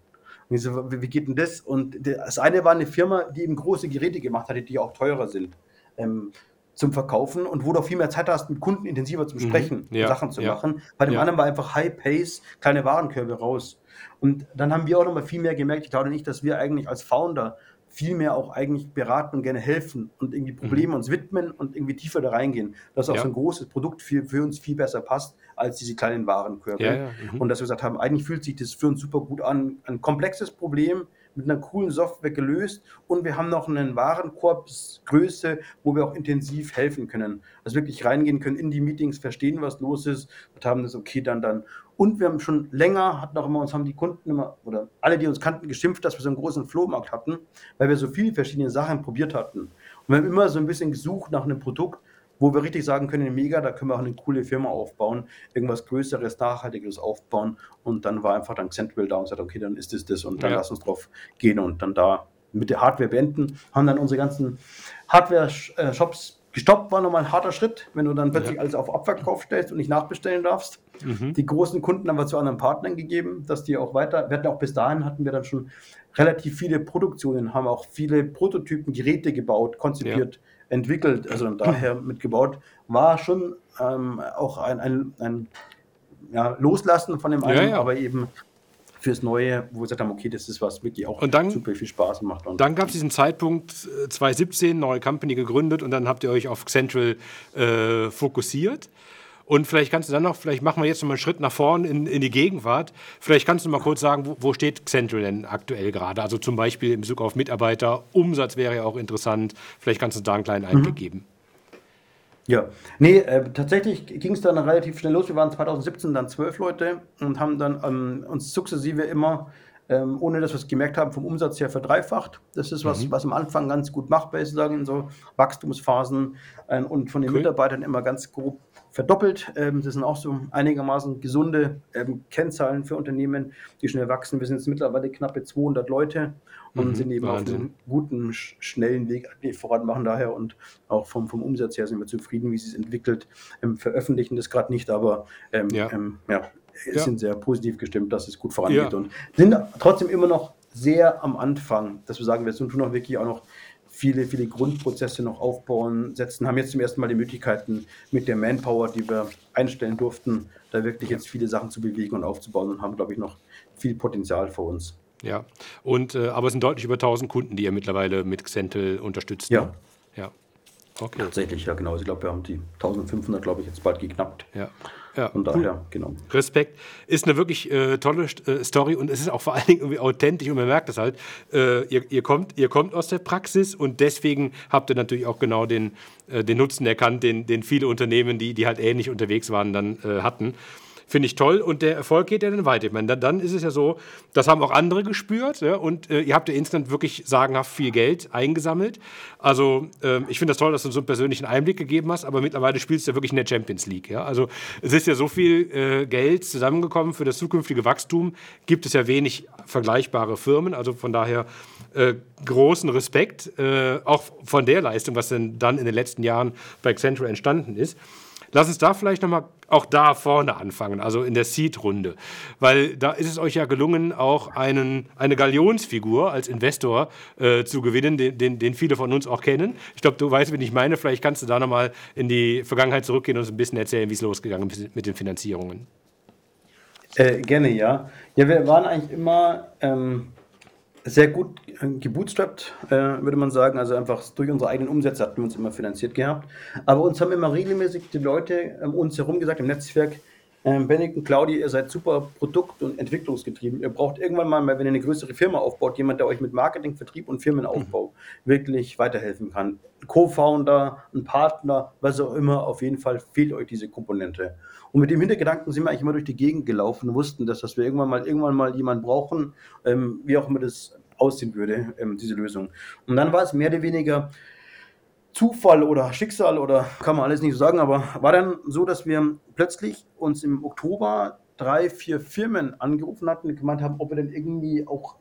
Und ich so, wie geht denn das? Und das eine war eine Firma, die eben große Geräte gemacht hatte, die auch teurer sind ähm, zum Verkaufen und wo du auch viel mehr Zeit hast, mit Kunden intensiver zu sprechen, mhm, ja, Sachen zu ja, machen. Bei dem ja. anderen war einfach High Pace, kleine Warenkörbe raus. Und dann haben wir auch nochmal viel mehr gemerkt, ich glaube nicht, dass wir eigentlich als Founder viel mehr auch eigentlich beraten und gerne helfen und irgendwie mhm. Probleme mhm. uns widmen und irgendwie tiefer da reingehen. Dass auch ja. so ein großes Produkt für, für uns viel besser passt als diese kleinen Warenkörbe. Ja, ja. Mhm. Und dass wir gesagt haben, eigentlich fühlt sich das für uns super gut an. Ein komplexes Problem mit einer coolen Software gelöst und wir haben noch einen Warenkorbsgröße, wo wir auch intensiv helfen können. Also wirklich reingehen können in die Meetings, verstehen, was los ist und haben das okay dann dann. Und wir haben schon länger, hatten auch immer, uns haben die Kunden immer, oder alle, die uns kannten, geschimpft, dass wir so einen großen Flohmarkt hatten, weil wir so viele verschiedene Sachen probiert hatten. Und wir haben immer so ein bisschen gesucht nach einem Produkt, wo wir richtig sagen können, mega, da können wir auch eine coole Firma aufbauen, irgendwas Größeres, Nachhaltiges aufbauen. Und dann war einfach dann Central da und sagt, okay, dann ist es das und dann ja. lass uns drauf gehen und dann da mit der Hardware beenden, haben dann unsere ganzen Hardware-Shops gestoppt, war nochmal ein harter Schritt, wenn du dann plötzlich ja. alles auf Abverkauf stellst und nicht nachbestellen darfst. Mhm. Die großen Kunden haben wir zu anderen Partnern gegeben, dass die auch weiter, wir hatten auch bis dahin, hatten wir dann schon relativ viele Produktionen, haben auch viele Prototypen, Geräte gebaut, konzipiert, ja entwickelt, also daher mitgebaut, war schon ähm, auch ein, ein, ein ja, Loslassen von dem einen, ja, ja. aber eben fürs Neue, wo wir gesagt haben, okay, das ist was wirklich auch und dann, super viel Spaß macht. Und dann gab es diesen Zeitpunkt 2017, äh, neue Company gegründet und dann habt ihr euch auf Central äh, fokussiert. Und vielleicht kannst du dann noch, vielleicht machen wir jetzt noch mal einen Schritt nach vorn in, in die Gegenwart. Vielleicht kannst du mal kurz sagen, wo, wo steht Central denn aktuell gerade? Also zum Beispiel in Bezug auf Mitarbeiter, Umsatz wäre ja auch interessant. Vielleicht kannst du da einen kleinen Einblick mhm. geben. Ja, nee, äh, tatsächlich ging es dann relativ schnell los. Wir waren 2017 dann zwölf Leute und haben dann ähm, uns sukzessive immer ähm, ohne dass wir es gemerkt haben, vom Umsatz her verdreifacht. Das ist was, mhm. was am Anfang ganz gut machbar ist, sagen in so Wachstumsphasen äh, und von den cool. Mitarbeitern immer ganz grob verdoppelt. Ähm, das sind auch so einigermaßen gesunde ähm, Kennzahlen für Unternehmen, die schnell wachsen. Wir sind jetzt mittlerweile knappe 200 Leute und mhm, sind eben Wahnsinn. auf einem guten, schnellen Weg voran machen daher und auch vom, vom Umsatz her sind wir zufrieden, wie es sich entwickelt. Ähm, veröffentlichen das gerade nicht, aber ähm, ja. Ähm, ja ja. sind sehr positiv gestimmt, dass es gut vorangeht und sind trotzdem immer noch sehr am Anfang, dass wir sagen, wir tun noch wirklich auch noch viele, viele Grundprozesse noch aufbauen, setzen, haben jetzt zum ersten Mal die Möglichkeiten mit der Manpower, die wir einstellen durften, da wirklich jetzt viele Sachen zu bewegen und aufzubauen und haben, glaube ich, noch viel Potenzial vor uns. Ja, und äh, aber es sind deutlich über 1000 Kunden, die ihr mittlerweile mit Xentel unterstützt. Ja. Ne? Ja. Okay. Tatsächlich, ja, genau. Ich glaube, wir haben die 1500, glaube ich, jetzt bald geknappt. Ja. Ja, Von daher, cool. genau. Respekt. Ist eine wirklich äh, tolle äh, Story und es ist auch vor allen Dingen irgendwie authentisch und man merkt das halt. Äh, ihr, ihr, kommt, ihr kommt aus der Praxis und deswegen habt ihr natürlich auch genau den, äh, den Nutzen erkannt, den, den viele Unternehmen, die, die halt ähnlich unterwegs waren, dann äh, hatten. Finde ich toll. Und der Erfolg geht ja dann weiter. Ich meine, dann, dann ist es ja so, das haben auch andere gespürt. Ja, und äh, ihr habt ja instant wirklich sagenhaft viel Geld eingesammelt. Also äh, ich finde das toll, dass du so einen persönlichen Einblick gegeben hast. Aber mittlerweile spielst du ja wirklich in der Champions League. Ja? Also es ist ja so viel äh, Geld zusammengekommen für das zukünftige Wachstum. Gibt es ja wenig vergleichbare Firmen. Also von daher äh, großen Respekt, äh, auch von der Leistung, was denn dann in den letzten Jahren bei Accenture entstanden ist. Lass uns da vielleicht nochmal auch da vorne anfangen, also in der Seed-Runde. Weil da ist es euch ja gelungen, auch einen, eine Galionsfigur als Investor äh, zu gewinnen, den, den, den, viele von uns auch kennen. Ich glaube, du weißt, wen ich meine. Vielleicht kannst du da nochmal in die Vergangenheit zurückgehen und uns ein bisschen erzählen, wie es losgegangen ist mit den Finanzierungen. Äh, gerne, ja. Ja, wir waren eigentlich immer ähm, sehr gut äh, gebootstrapped, äh, würde man sagen. Also einfach durch unsere eigenen Umsätze hatten wir uns immer finanziert gehabt. Aber uns haben immer regelmäßig die Leute um uns herum gesagt im Netzwerk, ähm, Benedikt und Claudi, ihr seid super produkt- und entwicklungsgetrieben. Ihr braucht irgendwann mal, wenn ihr eine größere Firma aufbaut, jemand, der euch mit Marketing, Vertrieb und Firmenaufbau mhm. wirklich weiterhelfen kann. Ein Co-Founder, ein Partner, was auch immer, auf jeden Fall fehlt euch diese Komponente. Und mit dem Hintergedanken sind wir eigentlich immer durch die Gegend gelaufen, wussten, dass, dass wir irgendwann mal, irgendwann mal jemanden brauchen, ähm, wie auch immer das aussehen würde, ähm, diese Lösung. Und dann war es mehr oder weniger Zufall oder Schicksal oder kann man alles nicht so sagen, aber war dann so, dass wir plötzlich uns im Oktober drei, vier Firmen angerufen hatten und gemeint haben, ob wir denn irgendwie auch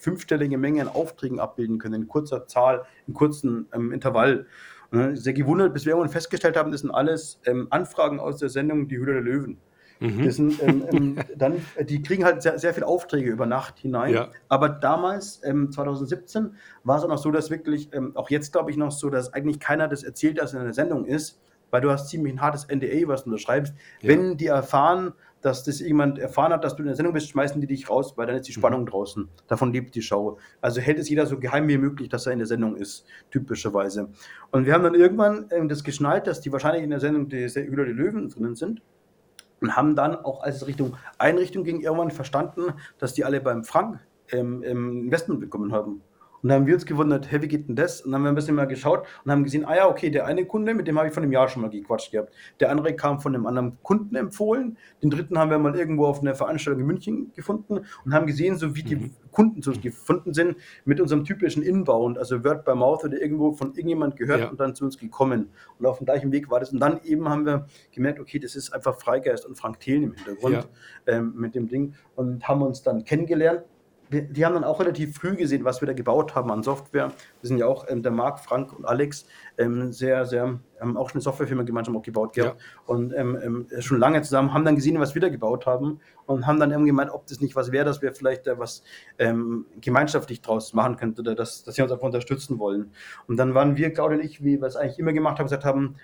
fünfstellige Mengen an Aufträgen abbilden können, in kurzer Zahl, in kurzen ähm, Intervall. Sehr gewundert, bis wir irgendwann festgestellt haben, das sind alles ähm, Anfragen aus der Sendung Die Hülle der Löwen. Mhm. Das sind, ähm, ähm, *laughs* dann, die kriegen halt sehr, sehr viele Aufträge über Nacht hinein. Ja. Aber damals, ähm, 2017, war es auch noch so, dass wirklich, ähm, auch jetzt glaube ich noch so, dass eigentlich keiner das erzählt, dass in einer Sendung ist, weil du hast ziemlich ein hartes NDA, was du unterschreibst. Ja. Wenn die erfahren, dass das jemand erfahren hat, dass du in der Sendung bist, schmeißen die dich raus, weil dann ist die mhm. Spannung mhm. draußen. Davon lebt die Show. Also hält es jeder so geheim wie möglich, dass er in der Sendung ist, typischerweise. Und wir haben dann irgendwann ähm, das geschnallt, dass die wahrscheinlich in der Sendung die Hühner die Löwen drinnen sind und haben dann auch als Richtung Einrichtung ging irgendwann verstanden, dass die alle beim Frank ähm, Investment bekommen haben. Und dann haben wir uns gewundert, hey, wie geht denn das? Und dann haben wir ein bisschen mal geschaut und haben gesehen, ah ja, okay, der eine Kunde, mit dem habe ich von einem Jahr schon mal gequatscht gehabt. Der andere kam von einem anderen Kunden empfohlen. Den dritten haben wir mal irgendwo auf einer Veranstaltung in München gefunden und haben gesehen, so wie die mhm. Kunden zu uns gefunden sind, mit unserem typischen Inbound, also Word by Mouth oder irgendwo von irgendjemand gehört ja. und dann zu uns gekommen. Und auf dem gleichen Weg war das. Und dann eben haben wir gemerkt, okay, das ist einfach Freigeist und Frank Thelen im Hintergrund ja. ähm, mit dem Ding und haben uns dann kennengelernt die haben dann auch relativ früh gesehen, was wir da gebaut haben an Software. Wir sind ja auch, ähm, der Marc, Frank und Alex, ähm, sehr, sehr, haben auch schon eine Softwarefirma gemeinsam auch gebaut gehabt. Ja. Und ähm, ähm, schon lange zusammen, haben dann gesehen, was wir da gebaut haben und haben dann irgendwie gemeint, ob das nicht was wäre, dass wir vielleicht da was ähm, gemeinschaftlich draus machen könnten oder dass, dass sie uns einfach unterstützen wollen. Und dann waren wir, Claudia und ich, wie wir es eigentlich immer gemacht haben, gesagt haben,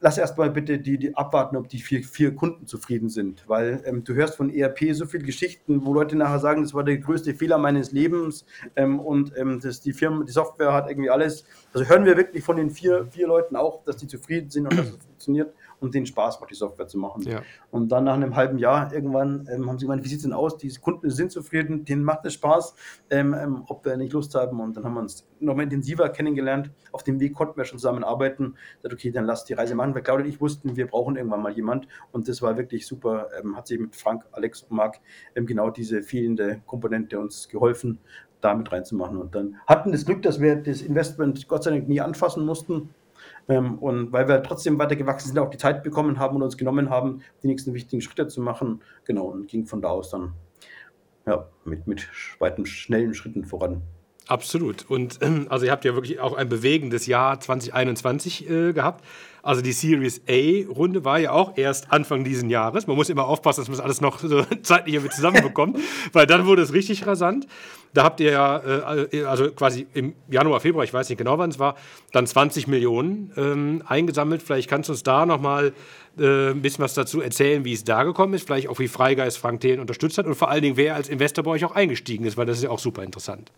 lass erstmal bitte die, die abwarten, ob die vier, vier Kunden zufrieden sind. Weil ähm, du hörst von ERP so viele Geschichten, wo Leute nachher sagen, das war der größte Fehler meines Lebens ähm, und ähm, das, die Firma, die Software hat irgendwie alles. Also hören wir wirklich von den vier, vier Leuten auch, dass die zufrieden sind und dass es *clears throat* funktioniert und denen Spaß macht, die Software zu machen. Ja. Und dann nach einem halben Jahr irgendwann ähm, haben sie gemeint, wie sieht es denn aus? Die Kunden sind zufrieden, denen macht es Spaß, ähm, ähm, ob wir nicht Lust haben. Und dann haben wir uns nochmal intensiver kennengelernt. Auf dem Weg konnten wir schon zusammen arbeiten. Sagt, okay, dann lass die Reise machen. Weil Claudia und ich wussten, wir brauchen irgendwann mal jemand. Und das war wirklich super. Ähm, hat sich mit Frank, Alex und Marc ähm, genau diese fehlende Komponente uns geholfen, damit reinzumachen. Und dann hatten das Glück, dass wir das Investment Gott sei Dank nie anfassen mussten. Ähm, und weil wir trotzdem weiter gewachsen sind, auch die Zeit bekommen haben und uns genommen haben, die nächsten wichtigen Schritte zu machen. Genau, und ging von da aus dann ja, mit, mit weiten, schnellen Schritten voran. Absolut. Und also ihr habt ja wirklich auch ein bewegendes Jahr 2021 äh, gehabt. Also die Series A-Runde war ja auch erst Anfang dieses Jahres. Man muss immer aufpassen, dass man das alles noch so *laughs* zeitlich irgendwie zusammenbekommt, *laughs* weil dann wurde es richtig rasant. Da habt ihr ja, äh, also quasi im Januar, Februar, ich weiß nicht genau wann es war, dann 20 Millionen ähm, eingesammelt. Vielleicht kannst du uns da nochmal äh, ein bisschen was dazu erzählen, wie es da gekommen ist, vielleicht auch wie Freigeist Frank Thelen unterstützt hat und vor allen Dingen, wer als Investor bei euch auch eingestiegen ist, weil das ist ja auch super interessant.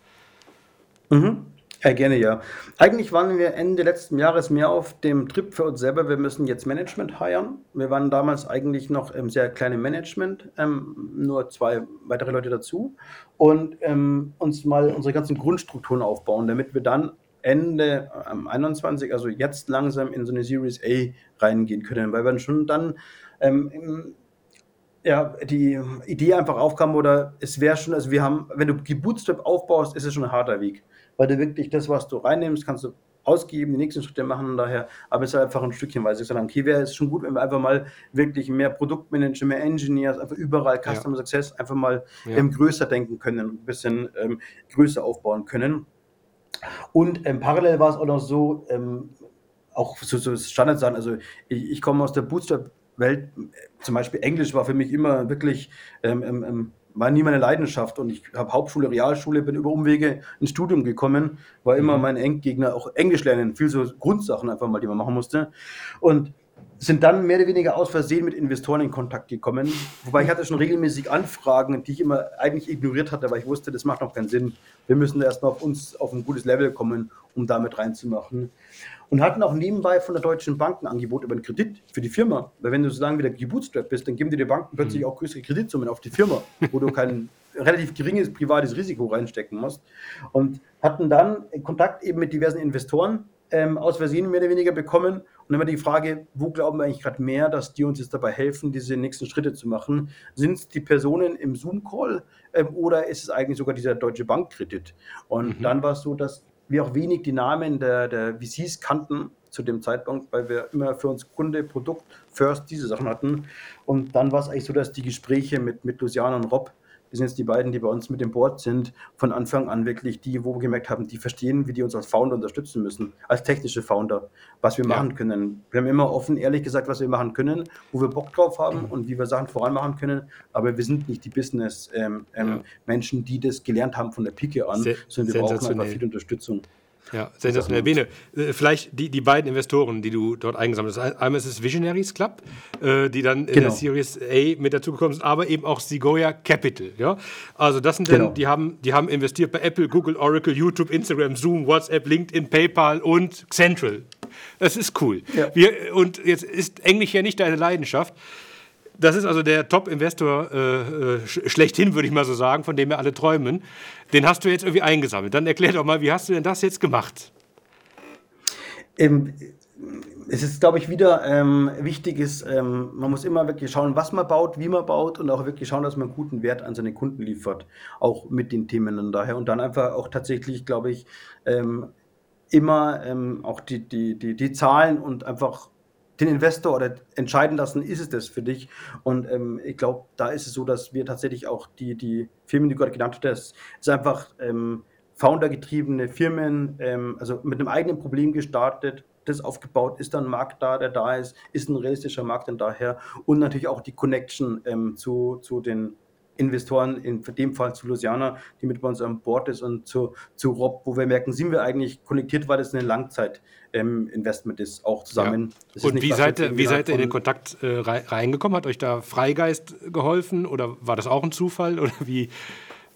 Mhm. Ja, gerne, ja. Eigentlich waren wir Ende letzten Jahres mehr auf dem Trip für uns selber. Wir müssen jetzt Management heiren. Wir waren damals eigentlich noch im sehr kleinen Management, ähm, nur zwei weitere Leute dazu und ähm, uns mal unsere ganzen Grundstrukturen aufbauen, damit wir dann Ende ähm, 21, also jetzt langsam in so eine Series A reingehen können, weil wir schon dann ähm, ja, die Idee einfach aufkam oder es wäre schon, also wir haben, wenn du Bootstrap aufbaust, ist es schon ein harter Weg weil du wirklich das, was du reinnimmst, kannst du ausgeben, die nächsten Schritte machen daher, aber es ist einfach ein Stückchen, weil ich sage, okay, wäre es schon gut, wenn wir einfach mal wirklich mehr Produktmanager, mehr Engineers, einfach überall Customer ja. Success einfach mal ja. größer denken können, ein bisschen ähm, größer aufbauen können. Und ähm, parallel war es auch noch so, ähm, auch so, so Standardsachen, also ich, ich komme aus der Bootstrap-Welt, zum Beispiel Englisch war für mich immer wirklich ähm, ähm, ähm war nie meine Leidenschaft und ich habe Hauptschule, Realschule, bin über Umwege ins Studium gekommen, war immer mhm. mein Endgegner, auch Englisch lernen, viel so Grundsachen einfach mal, die man machen musste. Und sind dann mehr oder weniger aus Versehen mit Investoren in Kontakt gekommen. Wobei ich hatte schon regelmäßig Anfragen, die ich immer eigentlich ignoriert hatte, weil ich wusste, das macht noch keinen Sinn. Wir müssen erstmal auf uns auf ein gutes Level kommen, um damit reinzumachen. Und hatten auch nebenbei von der Deutschen Bank ein Angebot über einen Kredit für die Firma. Weil wenn du so lange wieder gebootstrapped bist, dann geben dir die Banken plötzlich mhm. auch größere Kreditsummen auf die Firma, wo du kein *laughs* relativ geringes privates Risiko reinstecken musst. Und hatten dann Kontakt eben mit diversen Investoren ähm, aus Versehen mehr oder weniger bekommen und immer die Frage, wo glauben wir eigentlich gerade mehr, dass die uns jetzt dabei helfen, diese nächsten Schritte zu machen? Sind es die Personen im Zoom-Call ähm, oder ist es eigentlich sogar dieser Deutsche Bank-Kredit? Und mhm. dann war es so, dass wir auch wenig die Namen der, der VCs kannten zu dem Zeitpunkt, weil wir immer für uns Kunde, Produkt, First diese Sachen hatten. Und dann war es eigentlich so, dass die Gespräche mit, mit Luciana und Rob das sind jetzt die beiden, die bei uns mit dem Board sind, von Anfang an wirklich die, wo wir gemerkt haben, die verstehen, wie die uns als Founder unterstützen müssen, als technische Founder, was wir ja. machen können. Wir haben immer offen, ehrlich gesagt, was wir machen können, wo wir Bock drauf haben und wie wir Sachen voran machen können, aber wir sind nicht die Business-Menschen, ähm, ähm, ja. die das gelernt haben von der Pike an, Se sondern wir brauchen einfach viel Unterstützung. Ja, sensationell. Bene, äh, vielleicht die, die beiden Investoren, die du dort eingesammelt hast. Einmal ist es Visionaries Club, äh, die dann in genau. der Series A mit dazugekommen sind, aber eben auch Segoya Capital. Ja? Also das sind genau. dann, die haben, die haben investiert bei Apple, Google, Oracle, YouTube, Instagram, Zoom, WhatsApp, LinkedIn, PayPal und Central. Das ist cool. Ja. Wir, und jetzt ist Englisch ja nicht deine Leidenschaft. Das ist also der Top-Investor äh, äh schlechthin, würde ich mal so sagen, von dem wir alle träumen. Den hast du jetzt irgendwie eingesammelt. Dann erklär doch mal, wie hast du denn das jetzt gemacht? Ähm, es ist, glaube ich, wieder ähm, wichtig ist, ähm, man muss immer wirklich schauen, was man baut, wie man baut und auch wirklich schauen, dass man guten Wert an seine Kunden liefert, auch mit den Themen und daher. Und dann einfach auch tatsächlich, glaube ich, ähm, immer ähm, auch die, die, die, die Zahlen und einfach den Investor oder entscheiden lassen, ist es das für dich? Und ähm, ich glaube, da ist es so, dass wir tatsächlich auch die, die Firmen, die du gerade genannt hast, ist einfach ähm, Founder-getriebene Firmen, ähm, also mit einem eigenen Problem gestartet, das aufgebaut, ist dann ein Markt da, der da ist, ist ein realistischer Markt dann daher und natürlich auch die Connection ähm, zu, zu den Investoren, in dem Fall zu Luciana, die mit bei uns an Bord ist und zu, zu Rob, wo wir merken, sind wir eigentlich konnektiert, weil das eine Langzeit-Investment ähm, ist, auch zusammen. Ja. Und wie seid, ihr, wie seid ihr in den Kontakt äh, reingekommen? Hat euch da Freigeist geholfen oder war das auch ein Zufall oder wie,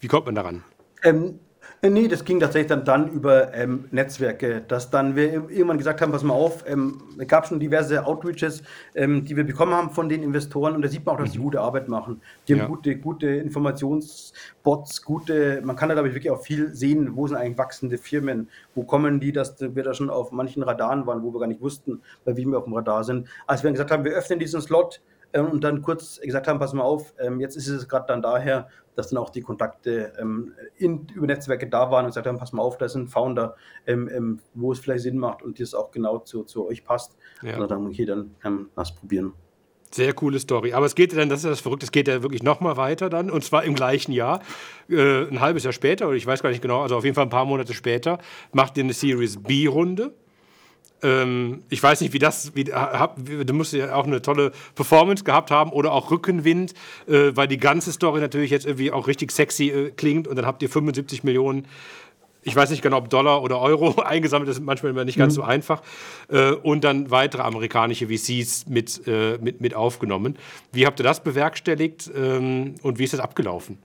wie kommt man daran? Ähm, äh, nee, das ging tatsächlich dann, dann über ähm, Netzwerke, dass dann wir irgendwann gesagt haben, pass mal auf, ähm, es gab schon diverse Outreaches, ähm, die wir bekommen haben von den Investoren und da sieht man auch, dass die mhm. gute Arbeit machen. Die ja. haben gute, gute Informationsbots, gute, man kann da glaube ich wirklich auch viel sehen, wo sind eigentlich wachsende Firmen, wo kommen die, dass wir da schon auf manchen Radaren waren, wo wir gar nicht wussten, bei wie wir auf dem Radar sind. Als wir gesagt haben, wir öffnen diesen Slot, ähm, und dann kurz gesagt haben, pass mal auf, ähm, jetzt ist es gerade dann daher, dass dann auch die Kontakte ähm, in, über Netzwerke da waren und gesagt haben, pass mal auf, da ist ein Founder, ähm, ähm, wo es vielleicht Sinn macht und das auch genau zu, zu euch passt. Ja. Und dann, okay, dann ähm, lass probieren. Sehr coole Story. Aber es geht ja dann, das ist das Verrückte, es geht ja wirklich nochmal weiter dann, und zwar im gleichen Jahr. Äh, ein halbes Jahr später, oder ich weiß gar nicht genau, also auf jeden Fall ein paar Monate später, macht ihr eine Series B-Runde ähm, ich weiß nicht, wie das, wie, hab, du musst ja auch eine tolle Performance gehabt haben oder auch Rückenwind, äh, weil die ganze Story natürlich jetzt irgendwie auch richtig sexy äh, klingt und dann habt ihr 75 Millionen ich weiß nicht genau, ob Dollar oder Euro *laughs* eingesammelt, das ist manchmal immer nicht ganz mhm. so einfach. Äh, und dann weitere amerikanische VCs mit, äh, mit, mit aufgenommen. Wie habt ihr das bewerkstelligt ähm, und wie ist das abgelaufen?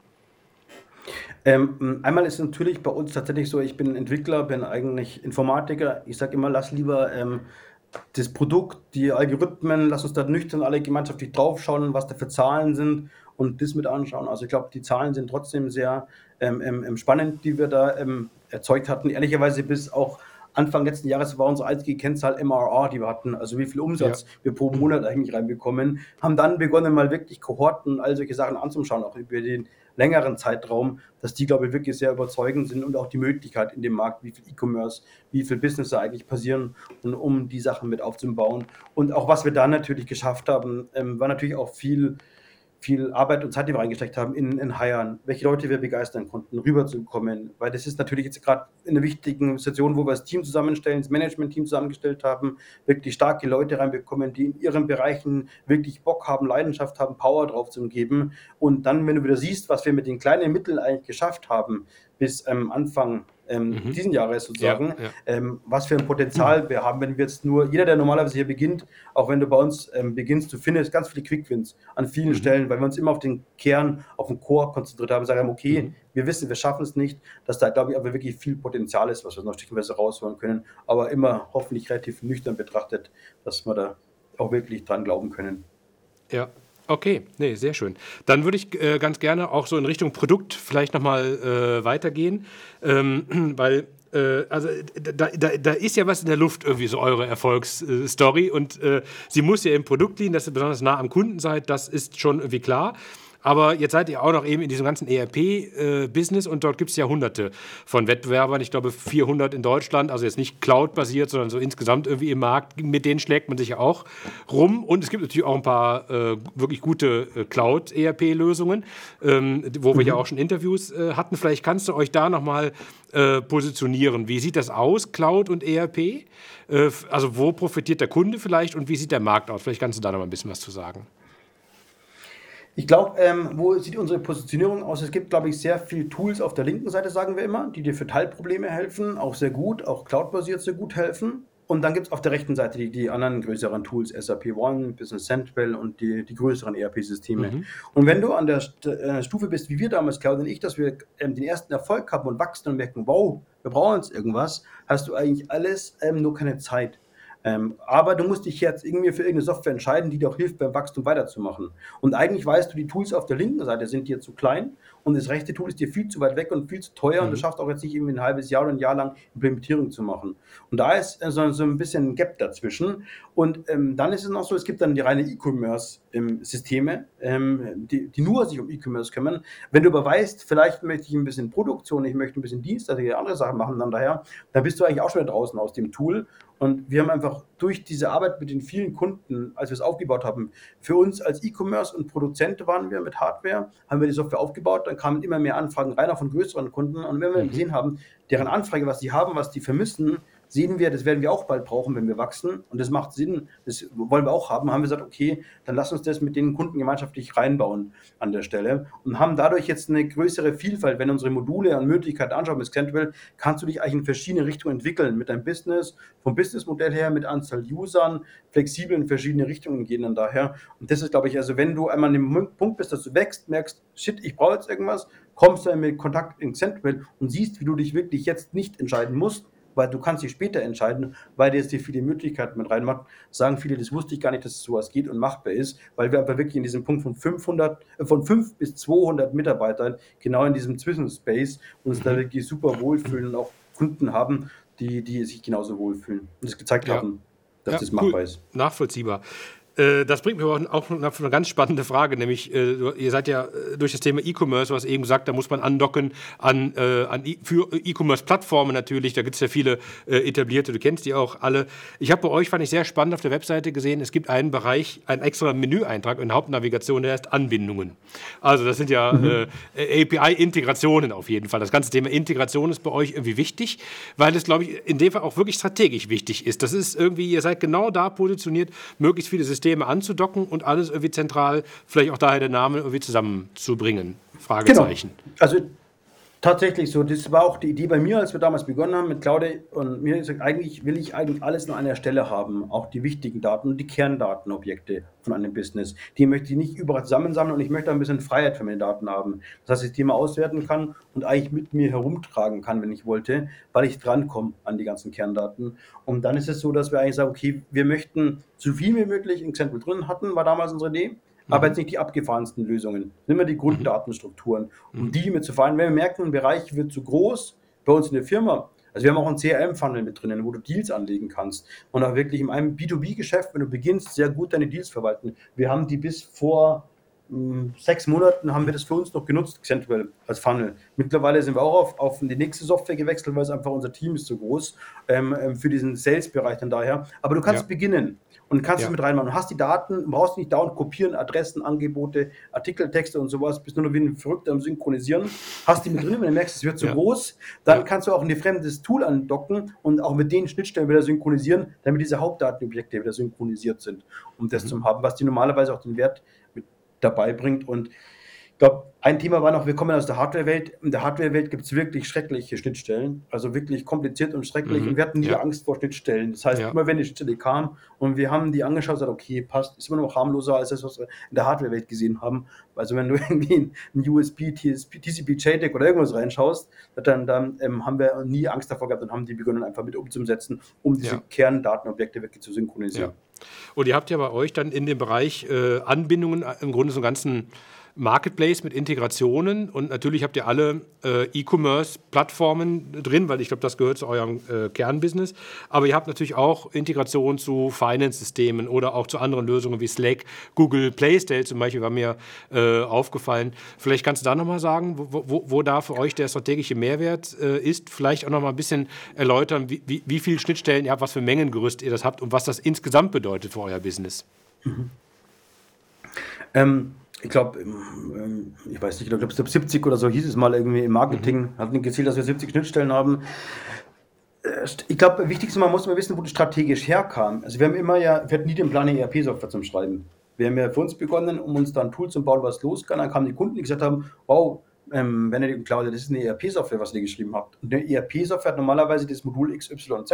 Ähm, einmal ist natürlich bei uns tatsächlich so, ich bin Entwickler, bin eigentlich Informatiker. Ich sage immer, lass lieber ähm, das Produkt, die Algorithmen, lass uns da nüchtern alle gemeinschaftlich draufschauen, was da für Zahlen sind und das mit anschauen. Also ich glaube, die Zahlen sind trotzdem sehr ähm, ähm, ähm spannend, die wir da ähm, erzeugt hatten. Ehrlicherweise bis auch Anfang letzten Jahres war unsere einzige Kennzahl MRR, die wir hatten, also wie viel Umsatz ja. wir pro Monat eigentlich reinbekommen. Haben dann begonnen, mal wirklich Kohorten, all solche Sachen anzuschauen, auch über den längeren Zeitraum, dass die, glaube ich, wirklich sehr überzeugend sind und auch die Möglichkeit in dem Markt, wie viel E-Commerce, wie viel Business da eigentlich passieren und um die Sachen mit aufzubauen. Und auch was wir dann natürlich geschafft haben, ähm, war natürlich auch viel viel Arbeit und Zeit, die wir reingesteckt haben, in, in Hiren, welche Leute wir begeistern konnten, rüberzukommen, weil das ist natürlich jetzt gerade in einer wichtigen Situation, wo wir das Team zusammenstellen, das Management-Team zusammengestellt haben, wirklich starke Leute reinbekommen, die in ihren Bereichen wirklich Bock haben, Leidenschaft haben, Power drauf zu geben. Und dann, wenn du wieder siehst, was wir mit den kleinen Mitteln eigentlich geschafft haben, bis ähm, Anfang ähm, mhm. diesen Jahres sozusagen, ja, ja. Ähm, was für ein Potenzial mhm. wir haben, wenn wir jetzt nur, jeder, der normalerweise hier beginnt, auch wenn du bei uns ähm, beginnst, du findest ganz viele Quickwins an vielen mhm. Stellen, weil wir uns immer auf den Kern, auf den Core konzentriert haben, sagen, okay, mhm. wir wissen, wir schaffen es nicht, dass da, glaube ich, aber wirklich viel Potenzial ist, was wir noch stückweise rausholen können, aber immer hoffentlich relativ nüchtern betrachtet, dass wir da auch wirklich dran glauben können. Ja, Okay, nee, sehr schön. Dann würde ich äh, ganz gerne auch so in Richtung Produkt vielleicht nochmal äh, weitergehen, ähm, *clears throat* weil äh, also da, da, da, ist ja was in der Luft irgendwie so eure Erfolgsstory und äh, sie muss ja im Produkt liegen, dass ihr besonders nah am Kunden seid, das ist schon irgendwie klar. Aber jetzt seid ihr auch noch eben in diesem ganzen ERP-Business äh, und dort gibt es ja hunderte von Wettbewerbern. Ich glaube 400 in Deutschland, also jetzt nicht Cloud-basiert, sondern so insgesamt irgendwie im Markt. Mit denen schlägt man sich ja auch rum. Und es gibt natürlich auch ein paar äh, wirklich gute äh, Cloud-ERP-Lösungen, ähm, wo wir mhm. ja auch schon Interviews äh, hatten. Vielleicht kannst du euch da nochmal äh, positionieren. Wie sieht das aus, Cloud und ERP? Äh, also wo profitiert der Kunde vielleicht und wie sieht der Markt aus? Vielleicht kannst du da noch mal ein bisschen was zu sagen. Ich glaube, ähm, wo sieht unsere Positionierung aus? Es gibt, glaube ich, sehr viele Tools auf der linken Seite, sagen wir immer, die dir für Teilprobleme helfen, auch sehr gut, auch cloud-basiert sehr gut helfen. Und dann gibt es auf der rechten Seite die, die, anderen größeren Tools, SAP One, Business Central und die, die größeren ERP-Systeme. Mhm. Und wenn du an der äh, Stufe bist, wie wir damals, Claudia und ich, dass wir ähm, den ersten Erfolg haben und wachsen und merken, wow, wir brauchen jetzt irgendwas, hast du eigentlich alles, ähm, nur keine Zeit. Ähm, aber du musst dich jetzt irgendwie für irgendeine Software entscheiden, die dir auch hilft, beim Wachstum weiterzumachen. Und eigentlich weißt du, die Tools auf der linken Seite sind dir zu klein und das rechte Tool ist dir viel zu weit weg und viel zu teuer mhm. und du schaffst auch jetzt nicht irgendwie ein halbes Jahr oder ein Jahr lang Implementierung zu machen. Und da ist äh, so, so ein bisschen ein Gap dazwischen. Und ähm, dann ist es noch so, es gibt dann die reine E-Commerce-Systeme, ähm, die, die, nur sich um E-Commerce kümmern. Wenn du aber weißt, vielleicht möchte ich ein bisschen Produktion, ich möchte ein bisschen Dienst, also andere Sachen machen, dann daher, dann bist du eigentlich auch schon draußen aus dem Tool und wir haben einfach durch diese Arbeit mit den vielen Kunden, als wir es aufgebaut haben, für uns als E-Commerce und Produzent waren wir mit Hardware, haben wir die Software aufgebaut, dann kamen immer mehr Anfragen rein, auch von größeren Kunden. Und wenn wir mhm. gesehen haben, deren Anfrage, was sie haben, was die vermissen, sehen wir, das werden wir auch bald brauchen, wenn wir wachsen. Und das macht Sinn, das wollen wir auch haben. Haben wir gesagt, okay, dann lass uns das mit den Kunden gemeinschaftlich reinbauen an der Stelle und haben dadurch jetzt eine größere Vielfalt. Wenn unsere Module und Möglichkeiten anschauen mit Scantrell, kannst du dich eigentlich in verschiedene Richtungen entwickeln mit deinem Business, vom Businessmodell her, mit Anzahl Usern, flexibel in verschiedene Richtungen gehen dann daher. Und das ist, glaube ich, also wenn du einmal an dem Punkt bist, dass du wächst, merkst, shit, ich brauche jetzt irgendwas, kommst dann mit Kontakt in Scantrell und siehst, wie du dich wirklich jetzt nicht entscheiden musst, weil du kannst dich später entscheiden, weil dir jetzt dir viele Möglichkeiten mit reinmacht. Sagen viele, das wusste ich gar nicht, dass es sowas geht und machbar ist, weil wir aber wirklich in diesem Punkt von 500, äh, von 5 bis 200 Mitarbeitern genau in diesem Zwischenspace uns da mhm. wirklich super wohlfühlen und auch Kunden haben, die, die sich genauso wohlfühlen und es gezeigt ja. haben, dass ja, das machbar cool. ist. Nachvollziehbar. Äh, das bringt mir auch noch eine ganz spannende Frage, nämlich äh, ihr seid ja äh, durch das Thema E-Commerce, was eben gesagt, da muss man andocken an, an e für E-Commerce-Plattformen natürlich, da gibt es ja viele etablierte, du kennst die auch alle. Ich habe bei euch, fand ich sehr spannend, auf der Webseite gesehen, es gibt einen Bereich, einen extra Menüeintrag in der Hauptnavigation, der heißt Anbindungen. Also das sind ja mhm. äh, API-Integrationen auf jeden Fall. Das ganze Thema Integration ist bei euch irgendwie wichtig, weil es, glaube ich, in dem Fall auch wirklich strategisch wichtig ist. Das ist irgendwie, ihr seid genau da positioniert, möglichst viele Systeme Systeme anzudocken und alles irgendwie zentral, vielleicht auch daher der Name, irgendwie zusammenzubringen? Fragezeichen. Genau. Also Tatsächlich so. Das war auch die Idee bei mir, als wir damals begonnen haben mit Claudia und mir gesagt, eigentlich will ich eigentlich alles an einer Stelle haben. Auch die wichtigen Daten und die Kerndatenobjekte von einem Business. Die möchte ich nicht überall zusammensammeln und ich möchte ein bisschen Freiheit für meine Daten haben. Das heißt, ich die mal auswerten kann und eigentlich mit mir herumtragen kann, wenn ich wollte, weil ich drankomme an die ganzen Kerndaten. Und dann ist es so, dass wir eigentlich sagen, okay, wir möchten so viel wie möglich in Xentral drin hatten, war damals unsere Idee aber jetzt nicht die abgefahrensten Lösungen. Nimm die Grunddatenstrukturen, um mhm. die mit zu fahren. Wenn wir merken, ein Bereich wird zu groß bei uns in der Firma, also wir haben auch einen CRM-Funnel mit drinnen, wo du Deals anlegen kannst und auch wirklich in einem B2B-Geschäft, wenn du beginnst, sehr gut deine Deals verwalten. Wir haben die bis vor hm, sechs Monaten haben wir das für uns noch genutzt, Xentwell als Funnel. Mittlerweile sind wir auch auf, auf die nächste Software gewechselt, weil es einfach unser Team ist so groß ähm, ähm für diesen Sales-Bereich dann daher. Aber du kannst ja. beginnen und kannst ja. es mit reinmachen. Du hast die Daten, brauchst nicht dauernd kopieren, Adressen, Angebote, Artikeltexte und sowas, bist nur noch wie ein Verrückter am Synchronisieren. Hast die mit drin, wenn du merkst, es wird zu ja. groß, dann ja. kannst du auch ein fremdes Tool andocken und auch mit den Schnittstellen wieder synchronisieren, damit diese Hauptdatenobjekte wieder synchronisiert sind, um das mhm. zu haben, was die normalerweise auch den Wert mit dabei bringt. Und glaube, ein Thema war noch, wir kommen aus der Hardware-Welt. In der Hardware-Welt gibt es wirklich schreckliche Schnittstellen, also wirklich kompliziert und schrecklich. Mhm. Und wir hatten nie Ja. Angst vor Schnittstellen. Das heißt, Ja. immer wenn eine Schnittstelle kam und wir haben die angeschaut und gesagt, okay, passt, ist immer noch harmloser als das, was wir in der Hardware-Welt gesehen haben. Also wenn du *laughs* irgendwie in ein USB, TSP, TCP, JTAG oder irgendwas reinschaust, dann, dann ähm, haben wir nie Angst davor gehabt und haben die begonnen einfach mit umzusetzen, um diese Ja. Kerndatenobjekte wirklich zu synchronisieren. Und ihr habt ja bei euch dann in dem Bereich äh, Anbindungen, äh, im Grunde so einen ganzen Marketplace mit Integrationen und natürlich habt ihr alle äh, E-Commerce-Plattformen drin, weil ich glaube, das gehört zu eurem äh, Kernbusiness. Aber ihr habt natürlich auch Integration zu Finance-Systemen oder auch zu anderen Lösungen wie Slack, Google Playstyle zum Beispiel war mir äh, aufgefallen. Vielleicht kannst du da nochmal sagen, wo, wo, wo da für euch der strategische Mehrwert äh, ist. Vielleicht auch nochmal ein bisschen erläutern, wie, wie, wie viele Schnittstellen ihr habt, was für Mengengerüst ihr das habt und was das insgesamt bedeutet für euer Business. Ähm, ich glaube, ich weiß nicht, ich glaube, 70 oder so hieß es mal irgendwie im Marketing, hat nicht gezählt, dass wir 70 Schnittstellen haben. Ich glaube, wichtig ist, man muss mal wissen, wo das strategisch herkam. Also wir haben immer ja, wir hatten nie den Plan, eine ERP-Software zum Schreiben. Wir haben ja für uns begonnen, um uns dann ein Tool zu bauen, was los kann. Dann kamen die Kunden, die gesagt haben, wow, ähm, Benedikt und Claudia, das ist eine ERP-Software, was ihr geschrieben habt. Und eine ERP-Software hat normalerweise das Modul XYZ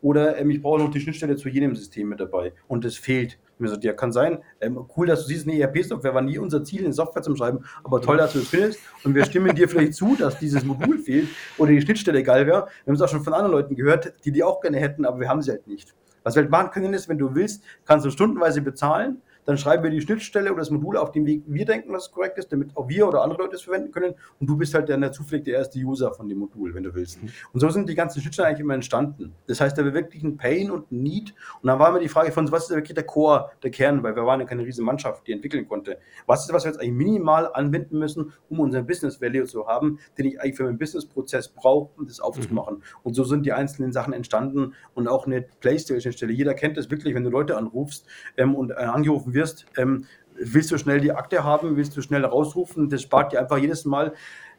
oder ähm, ich brauche noch die Schnittstelle zu jedem System mit dabei. Und das fehlt. Wir so, ja, kann sein. Ähm, cool, dass du siehst, eine ERP-Software war nie unser Ziel, eine Software zum Schreiben, aber toll, dass du es findest. Und wir stimmen dir vielleicht zu, dass dieses Modul fehlt oder die Schnittstelle geil wäre. Wir haben es auch schon von anderen Leuten gehört, die die auch gerne hätten, aber wir haben sie halt nicht. Was wir halt machen können ist, wenn du willst, kannst du stundenweise bezahlen, dann schreiben wir die Schnittstelle oder das Modul auf dem Weg wir denken, dass es korrekt ist, damit auch wir oder andere Leute es verwenden können. Und du bist halt dann der zufällig der erste User von dem Modul, wenn du willst. Und so sind die ganzen Schnittstellen eigentlich immer entstanden. Das heißt, da war wirklich ein Pain und ein Need. Und dann war immer die Frage von was ist wirklich der Core, der Kern, weil wir waren ja keine riesige Mannschaft, die entwickeln konnte. Was ist, was wir jetzt eigentlich minimal anwenden müssen, um unseren Business Value zu haben, den ich eigentlich für meinen Business-Prozess brauche, um das aufzumachen. Und so sind die einzelnen Sachen entstanden und auch eine Playstation-Stelle. Jeder kennt das wirklich, wenn du Leute anrufst ähm, und äh, angerufen wirst, ähm, willst du schnell die Akte haben, willst du schnell rausrufen, das spart dir einfach jedes Mal.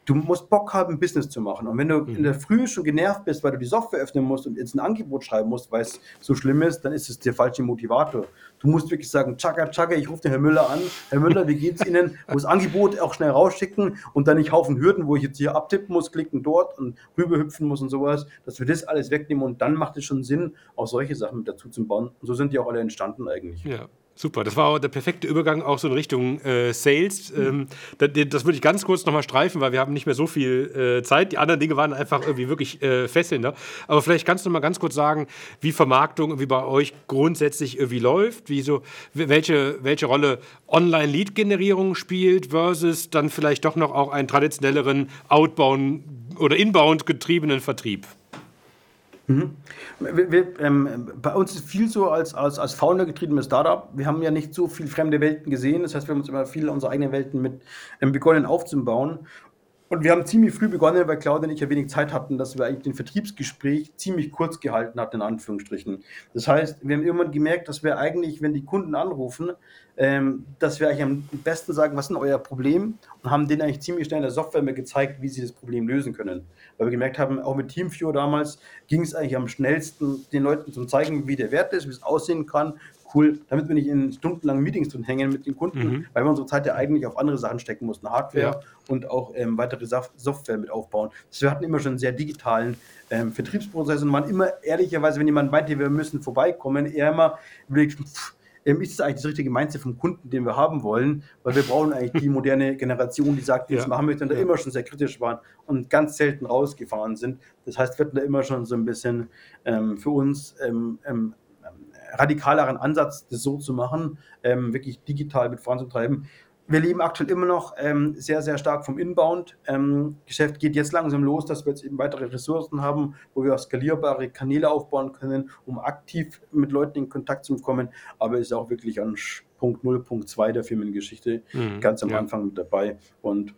Du musst Bock haben, Business zu machen. Und wenn du in der Früh schon genervt bist, weil du die Software öffnen musst und jetzt ein Angebot schreiben musst, weil es so schlimm ist, dann ist es der falsche Motivator. Du musst wirklich sagen, tschakka, tschakka, ich rufe den Herrn Müller an. Herr Müller, wie geht's Ihnen? *laughs* Wo das Angebot auch schnell rausschicken und dann nicht Haufen Hürden, wo ich jetzt hier abtippen muss, klicken dort und rüberhüpfen muss und sowas, dass wir das alles wegnehmen und dann macht es schon Sinn, auch solche Sachen mit dazu zu bauen. Und so sind die auch alle entstanden eigentlich. Ja. Super, das war auch der perfekte Übergang auch so in Richtung äh, Sales. Ähm, das, das würde ich ganz kurz nochmal streifen, weil wir haben nicht mehr so viel äh, Zeit. Die anderen Dinge waren einfach irgendwie wirklich äh, fesselnder. Aber vielleicht kannst du mal ganz kurz sagen, wie Vermarktung irgendwie bei euch grundsätzlich irgendwie läuft, wie so, welche, welche Rolle Online-Lead-Generierung spielt versus dann vielleicht doch noch auch einen traditionelleren Outbound- oder Inbound getriebenen Vertrieb. Wir, wir, ähm, bei uns ist viel so als, als, als Founder getriebenes Startup. Wir haben ja nicht so viel fremde Welten gesehen. Das heißt, wir haben uns immer viel unsere eigenen Welten mit ähm, begonnen aufzubauen. Und wir haben ziemlich früh begonnen, weil Claudia und ich ja wenig Zeit hatten, dass wir eigentlich den Vertriebsgespräch ziemlich kurz gehalten hatten, in Anführungsstrichen. Das heißt, wir haben irgendwann gemerkt, dass wir eigentlich, wenn die Kunden anrufen, ähm, dass wir eigentlich am besten sagen, was ist denn euer Problem? Und haben denen eigentlich ziemlich schnell in der Software mir gezeigt, wie sie das Problem lösen können. Weil wir gemerkt haben, auch mit Teamviewer damals ging es eigentlich am schnellsten, den Leuten zu zeigen, wie der Wert ist, wie es aussehen kann, cool, damit wir nicht in stundenlangen Meetings drin hängen mit den Kunden, Mhm. weil wir unsere Zeit ja eigentlich auf andere Sachen stecken mussten, Hardware Ja. und auch ähm, weitere Software mit aufbauen. Das wir hatten immer schon einen sehr digitalen ähm, Vertriebsprozess und man immer ehrlicherweise, wenn jemand meinte, wir müssen vorbeikommen, eher immer überlegt, pff, ähm, ist das eigentlich das richtige Mindset vom Kunden, den wir haben wollen, weil wir brauchen eigentlich die moderne Generation, die sagt, wie Ja. machen möchte und da Ja. immer schon sehr kritisch waren und ganz selten rausgefahren sind. Das heißt, wir hatten da immer schon so ein bisschen ähm, für uns ähm, ähm, radikaleren Ansatz, das so zu machen, ähm, wirklich digital mit voranzutreiben. Wir leben aktuell immer noch ähm, sehr, sehr stark vom Inbound-Geschäft. geht jetzt langsam los, dass wir jetzt eben weitere Ressourcen haben, wo wir auch skalierbare Kanäle aufbauen können, um aktiv mit Leuten in Kontakt zu kommen. Aber ist auch wirklich an Punkt 0, Punkt 2 der Firmengeschichte Mhm, ganz am ja. Anfang mit dabei. Und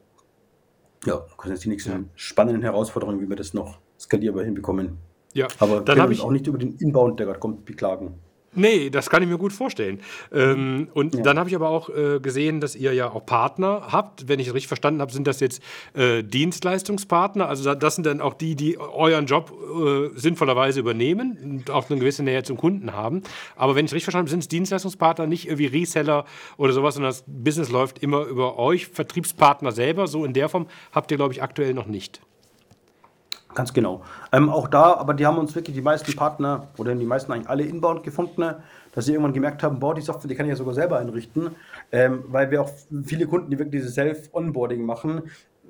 ja, können jetzt die nächsten Ja. spannenden Herausforderungen, wie wir das noch skalierbar hinbekommen. Ja, Aber dann habe ich auch nicht über den Inbound, der gerade kommt, beklagen. Nee, das kann ich mir gut vorstellen. Ähm, und ja. dann habe ich aber auch äh, gesehen, dass ihr ja auch Partner habt. Wenn ich es richtig verstanden habe, sind das jetzt äh, Dienstleistungspartner. Also das sind dann auch die, die euren Job äh, sinnvollerweise übernehmen und auch eine gewisse Nähe zum Kunden haben. Aber wenn ich es richtig verstanden habe, sind es Dienstleistungspartner, nicht irgendwie Reseller oder sowas, sondern das Business läuft immer über euch, Vertriebspartner selber. So in der Form habt ihr, glaube ich, aktuell noch nicht. Ganz genau. Ähm, auch da, aber die haben uns wirklich die meisten Partner oder die meisten eigentlich alle inbound gefunden, dass sie irgendwann gemerkt haben, boah, die Software, die kann ich ja sogar selber einrichten, ähm, weil wir auch viele Kunden, die wirklich dieses Self-Onboarding machen,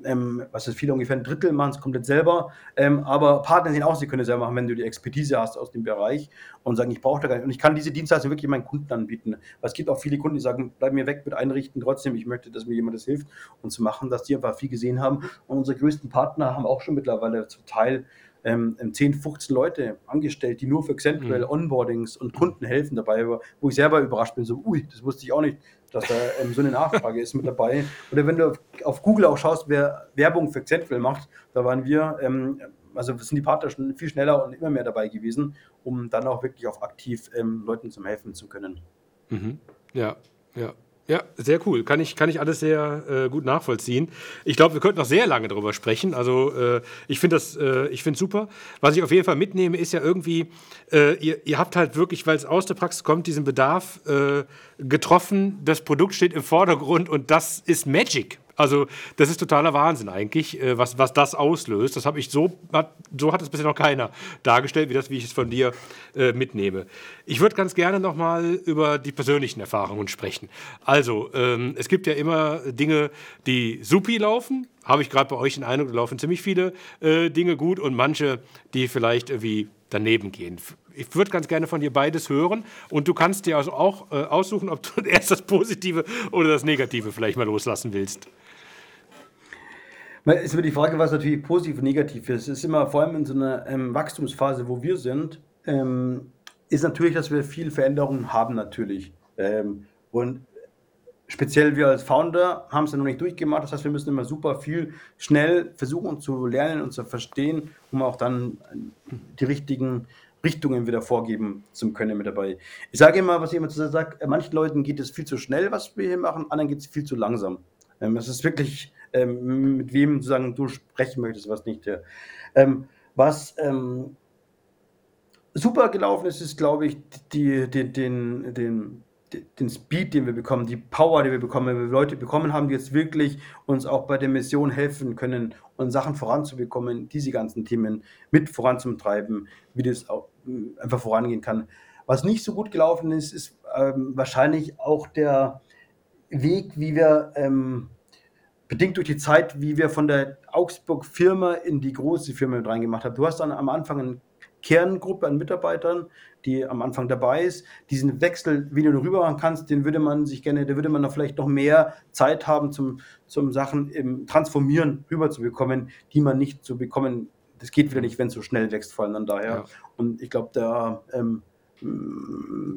ähm, was ist viele ungefähr ein Drittel machen es komplett selber, ähm, aber Partner sehen auch, sie können es selber machen, wenn du die Expertise hast aus dem Bereich und sagen, ich brauche da gar nicht und ich kann diese Dienstleistung wirklich meinen Kunden anbieten. Weil es gibt auch viele Kunden, die sagen, bleib mir weg mit einrichten, trotzdem, ich möchte, dass mir jemand das hilft und zu machen, dass die einfach viel gesehen haben und unsere größten Partner haben auch schon mittlerweile zum Teil ähm, 10, 15 Leute angestellt, die nur für Xentral mhm. Onboardings und Kunden helfen dabei, wo ich selber überrascht bin, so, ui, das wusste ich auch nicht, dass da ähm, so eine Nachfrage ist mit dabei. Oder wenn du auf, auf, Google auch schaust, wer Werbung für Xentral macht, da waren wir, ähm, also sind die Partner schon viel schneller und immer mehr dabei gewesen, um dann auch wirklich auch aktiv ähm, Leuten zum helfen zu können. Mhm. Ja, ja. Ja, sehr cool. Kann ich, kann ich alles sehr äh, gut nachvollziehen. Ich glaube, wir könnten noch sehr lange darüber sprechen. Also äh, ich finde das, äh, ich finde super. Was ich auf jeden Fall mitnehme, ist ja irgendwie, äh, ihr, ihr habt halt wirklich, weil es aus der Praxis kommt, diesen Bedarf äh, getroffen. Das Produkt steht im Vordergrund und das ist Magic. Also das ist totaler Wahnsinn eigentlich, äh, was, was das auslöst. Das habe ich so, hat, so hat es bisher noch keiner dargestellt, wie das, wie ich es von dir äh, mitnehme. Ich würde ganz gerne nochmal über die persönlichen Erfahrungen sprechen. Also ähm, es gibt ja immer Dinge, die supi laufen. Habe ich gerade bei euch den Eindruck, da laufen ziemlich viele äh, Dinge gut und manche, die vielleicht irgendwie daneben gehen. Ich würde ganz gerne von dir beides hören und du kannst dir also auch äh, aussuchen, ob du *laughs* erst das Positive oder das Negative vielleicht mal loslassen willst. Es ist immer die Frage, was natürlich positiv und negativ ist. Es ist immer vor allem in so einer ähm, Wachstumsphase, wo wir sind, ähm, ist natürlich, dass wir viel Veränderungen haben natürlich. Ähm, und speziell wir als Founder haben es ja noch nicht durchgemacht. Das heißt, wir müssen immer super viel schnell versuchen zu lernen und zu verstehen, um auch dann die richtigen Richtungen wieder vorgeben zu können mit dabei. Ich sage immer, was ich immer zu sagen sage, manchen Leuten geht es viel zu schnell, was wir hier machen, anderen geht es viel zu langsam. Ähm, es ist wirklich ähm, mit wem sozusagen du sprechen möchtest, was nicht. Ja. Ähm, was ähm, super gelaufen ist, ist, glaube ich, die, die, den, den, den Speed, den wir bekommen, die Power, die wir bekommen, wenn wir Leute bekommen haben, die jetzt wirklich uns auch bei der Mission helfen können und Sachen voranzubekommen, diese ganzen Themen mit voranzutreiben, wie das auch einfach vorangehen kann. Was nicht so gut gelaufen ist, ist ähm, wahrscheinlich auch der Weg, wie wir ähm, bedingt durch die Zeit, wie wir von der Augsburg-Firma in die große Firma mit reingemacht haben. Du hast dann am Anfang eine Kerngruppe an Mitarbeitern, die am Anfang dabei ist. Diesen Wechsel, wie du rüber machen kannst, den würde man sich gerne, da würde man noch vielleicht noch mehr Zeit haben, zum, zum Sachen im Transformieren rüberzubekommen, die man nicht zu bekommen. Das geht wieder nicht, wenn es so schnell wächst, vor allem dann daher. Ja. Und ich glaube, da ähm,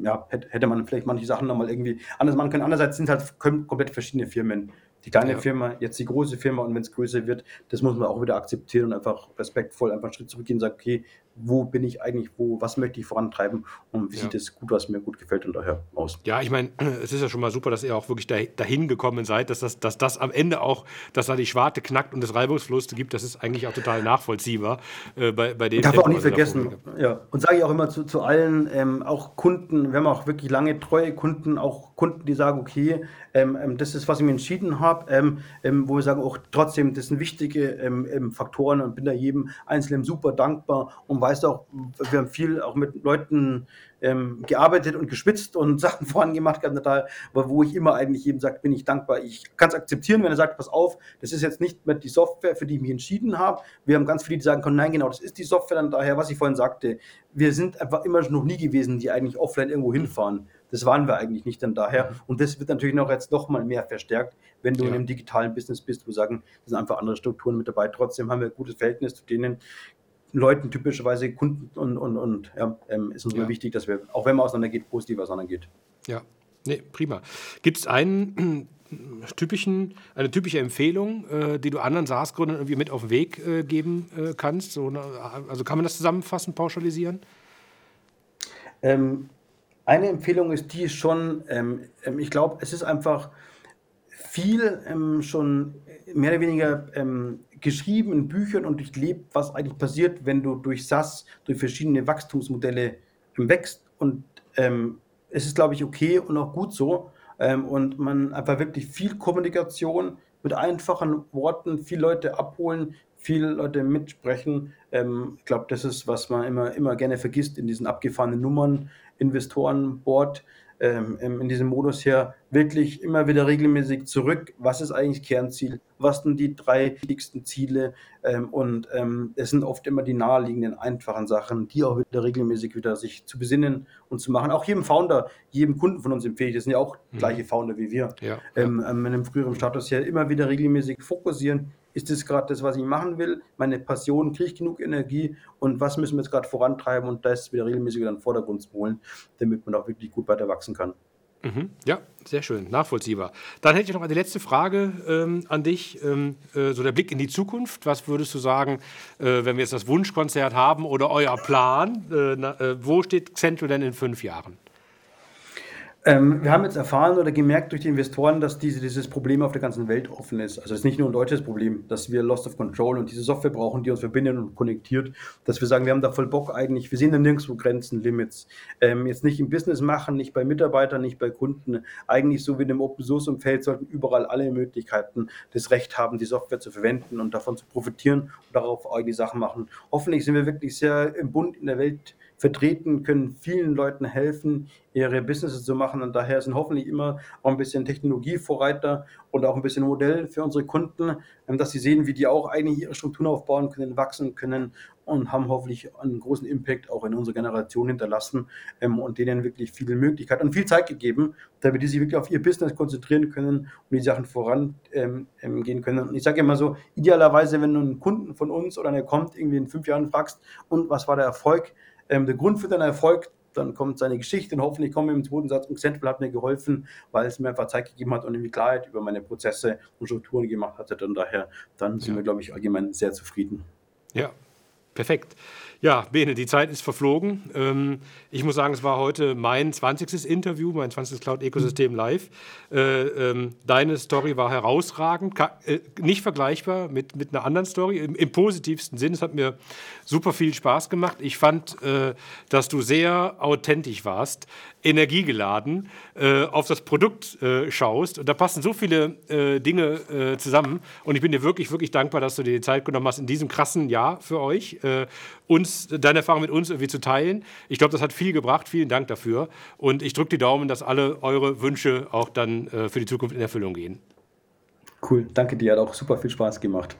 ja, hätte man vielleicht manche Sachen nochmal irgendwie anders machen können. Andererseits sind halt komplett verschiedene Firmen die kleine ja. Firma, jetzt die große Firma und wenn es größer wird, das muss man auch wieder akzeptieren und einfach respektvoll einfach einen Schritt zurückgehen und sagen, okay, wo bin ich eigentlich, wo, was möchte ich vorantreiben und wie ja. sieht es gut, was mir gut gefällt und daher aus. Ja, ich meine, *clears throat* es ist ja schon mal super, dass ihr auch wirklich dahin gekommen seid, dass das, dass das am Ende auch, dass da die Schwarte knackt und es Reibungsverluste gibt, das ist eigentlich auch total nachvollziehbar äh, bei, bei den. Darf auch nicht vergessen, ja. Und sage ich auch immer zu, zu allen, ähm, auch Kunden, wir haben auch wirklich lange treue Kunden, auch Kunden, die sagen, okay, ähm, ähm das ist, was ich mir entschieden habe, ähm, ähm, wo wir sagen, auch trotzdem, das sind wichtige ähm, Faktoren und bin da jedem Einzelnen super dankbar und weißt auch, wir haben viel auch mit Leuten ähm, gearbeitet und geschwitzt und Sachen *laughs* vorangemacht, aber wo ich immer eigentlich jedem sage, bin ich dankbar. Ich kann es akzeptieren, wenn er sagt, pass auf, das ist jetzt nicht mehr die Software, für die ich mich entschieden habe. Wir haben ganz viele, die sagen können, nein, genau, das ist die Software. Dann daher, was ich vorhin sagte, wir sind einfach immer noch nie gewesen, die eigentlich offline irgendwo hinfahren. Das waren wir eigentlich nicht dann daher. Mhm. Und das wird natürlich noch jetzt noch mal mehr verstärkt, wenn du ja. in einem digitalen Business bist, wo sagen, das sind einfach andere Strukturen mit dabei. Trotzdem haben wir ein gutes Verhältnis zu denen, Leuten, typischerweise Kunden und, und, und ja, ähm, ist uns ja. wichtig, dass wir, auch wenn man auseinandergeht, positiv auseinandergeht. Ja, nee, prima. Gibt es einen typischen, eine typische Empfehlung, äh, die du anderen SaaS-Gründern irgendwie mit auf den Weg äh, geben äh, kannst? So, also kann man das zusammenfassen, pauschalisieren? Ähm, Eine Empfehlung ist die schon, ähm, ähm, ich glaube, es ist einfach viel ähm, schon mehr oder weniger ähm, geschrieben in Büchern und durchlebt, was eigentlich passiert, wenn du durch SAS, durch verschiedene Wachstumsmodelle wächst. Und ähm, es ist, glaube ich, okay und auch gut so. Ähm, und man einfach wirklich viel Kommunikation mit einfachen Worten, viele Leute abholen, viele Leute mitsprechen. Ähm, ich glaube, das ist, was man immer, immer gerne vergisst in diesen abgefahrenen Nummern, Investorenboard ähm, in diesem Modus hier wirklich immer wieder regelmäßig zurück. Was ist eigentlich Kernziel? Was sind die drei wichtigsten Ziele? Ähm, und ähm, es sind oft immer die naheliegenden, einfachen Sachen, die auch wieder regelmäßig wieder sich zu besinnen und zu machen. Auch jedem Founder, jedem Kunden von uns empfehle ich, das sind ja auch mhm. gleiche Founder wie wir, ja, ähm, ja. in einem früheren Status hier immer wieder regelmäßig fokussieren, ist das gerade das, was ich machen will? Meine Passion, kriege ich genug Energie? Und was müssen wir jetzt gerade vorantreiben und das wieder regelmäßig in den Vordergrund holen, damit man auch wirklich gut weiter wachsen kann? Mhm. Ja, sehr schön, nachvollziehbar. Dann hätte ich noch eine letzte Frage ähm, an dich. Ähm, äh, so der Blick in die Zukunft. Was würdest du sagen, äh, wenn wir jetzt das Wunschkonzert haben oder euer Plan? Äh, na, äh, wo steht Central denn in fünf Jahren? Ähm, wir haben jetzt erfahren oder gemerkt durch die Investoren, dass diese, dieses Problem auf der ganzen Welt offen ist. Also es ist nicht nur ein deutsches Problem, dass wir Lost of Control und diese Software brauchen, die uns verbindet und konnektiert, dass wir sagen, wir haben da voll Bock eigentlich, wir sehen da nirgendwo Grenzen, Limits. Ähm, jetzt nicht im Business machen, nicht bei Mitarbeitern, nicht bei Kunden. Eigentlich so wie in dem Open Source Umfeld sollten überall alle Möglichkeiten das Recht haben, die Software zu verwenden und davon zu profitieren und darauf eigene Sachen machen. Hoffentlich sind wir wirklich sehr im Bund in der Welt vertreten, können vielen Leuten helfen, ihre Businesses zu machen. Und daher sind hoffentlich immer auch ein bisschen Technologievorreiter und auch ein bisschen Modell für unsere Kunden, ähm, dass sie sehen, wie die auch eigentlich ihre Strukturen aufbauen können, wachsen können und haben hoffentlich einen großen Impact auch in unserer Generation hinterlassen ähm, und denen wirklich viele Möglichkeiten und viel Zeit gegeben, damit die sich wirklich auf ihr Business konzentrieren können und die Sachen vorangehen ähm, können. Und ich sage immer so, idealerweise, wenn du einen Kunden von uns oder einer kommt, irgendwie in fünf Jahren fragst, und was war der Erfolg, ähm, der Grund für deinen Erfolg, dann kommt seine Geschichte und hoffentlich kommen wir im zweiten Satz und Central hat mir geholfen, weil es mir einfach Zeit gegeben hat und irgendwie Klarheit über meine Prozesse und Strukturen gemacht hatte. Und daher, dann sind ja. wir, glaube ich, allgemein sehr zufrieden. Ja, perfekt. Ja, Bene, die Zeit ist verflogen. Ähm, ich muss sagen, es war heute mein 20. Interview, mein 20. Cloud-Ökosystem live. Äh, ähm, deine Story war herausragend, äh, nicht vergleichbar mit, einer anderen Story, im, positivsten Sinn. Es hat mir super viel Spaß gemacht. Ich fand, äh, dass du sehr authentisch warst, energiegeladen auf das Produkt schaust. Und da passen so viele Dinge zusammen. Und ich bin dir wirklich, wirklich dankbar, dass du dir die Zeit genommen hast, in diesem krassen Jahr für euch uns, deine Erfahrung mit uns irgendwie zu teilen. Ich glaube, das hat viel gebracht. Vielen Dank dafür. Und ich drücke die Daumen, dass alle eure Wünsche auch dann äh, für die Zukunft in Erfüllung gehen. Cool, danke dir, hat auch super viel Spaß gemacht.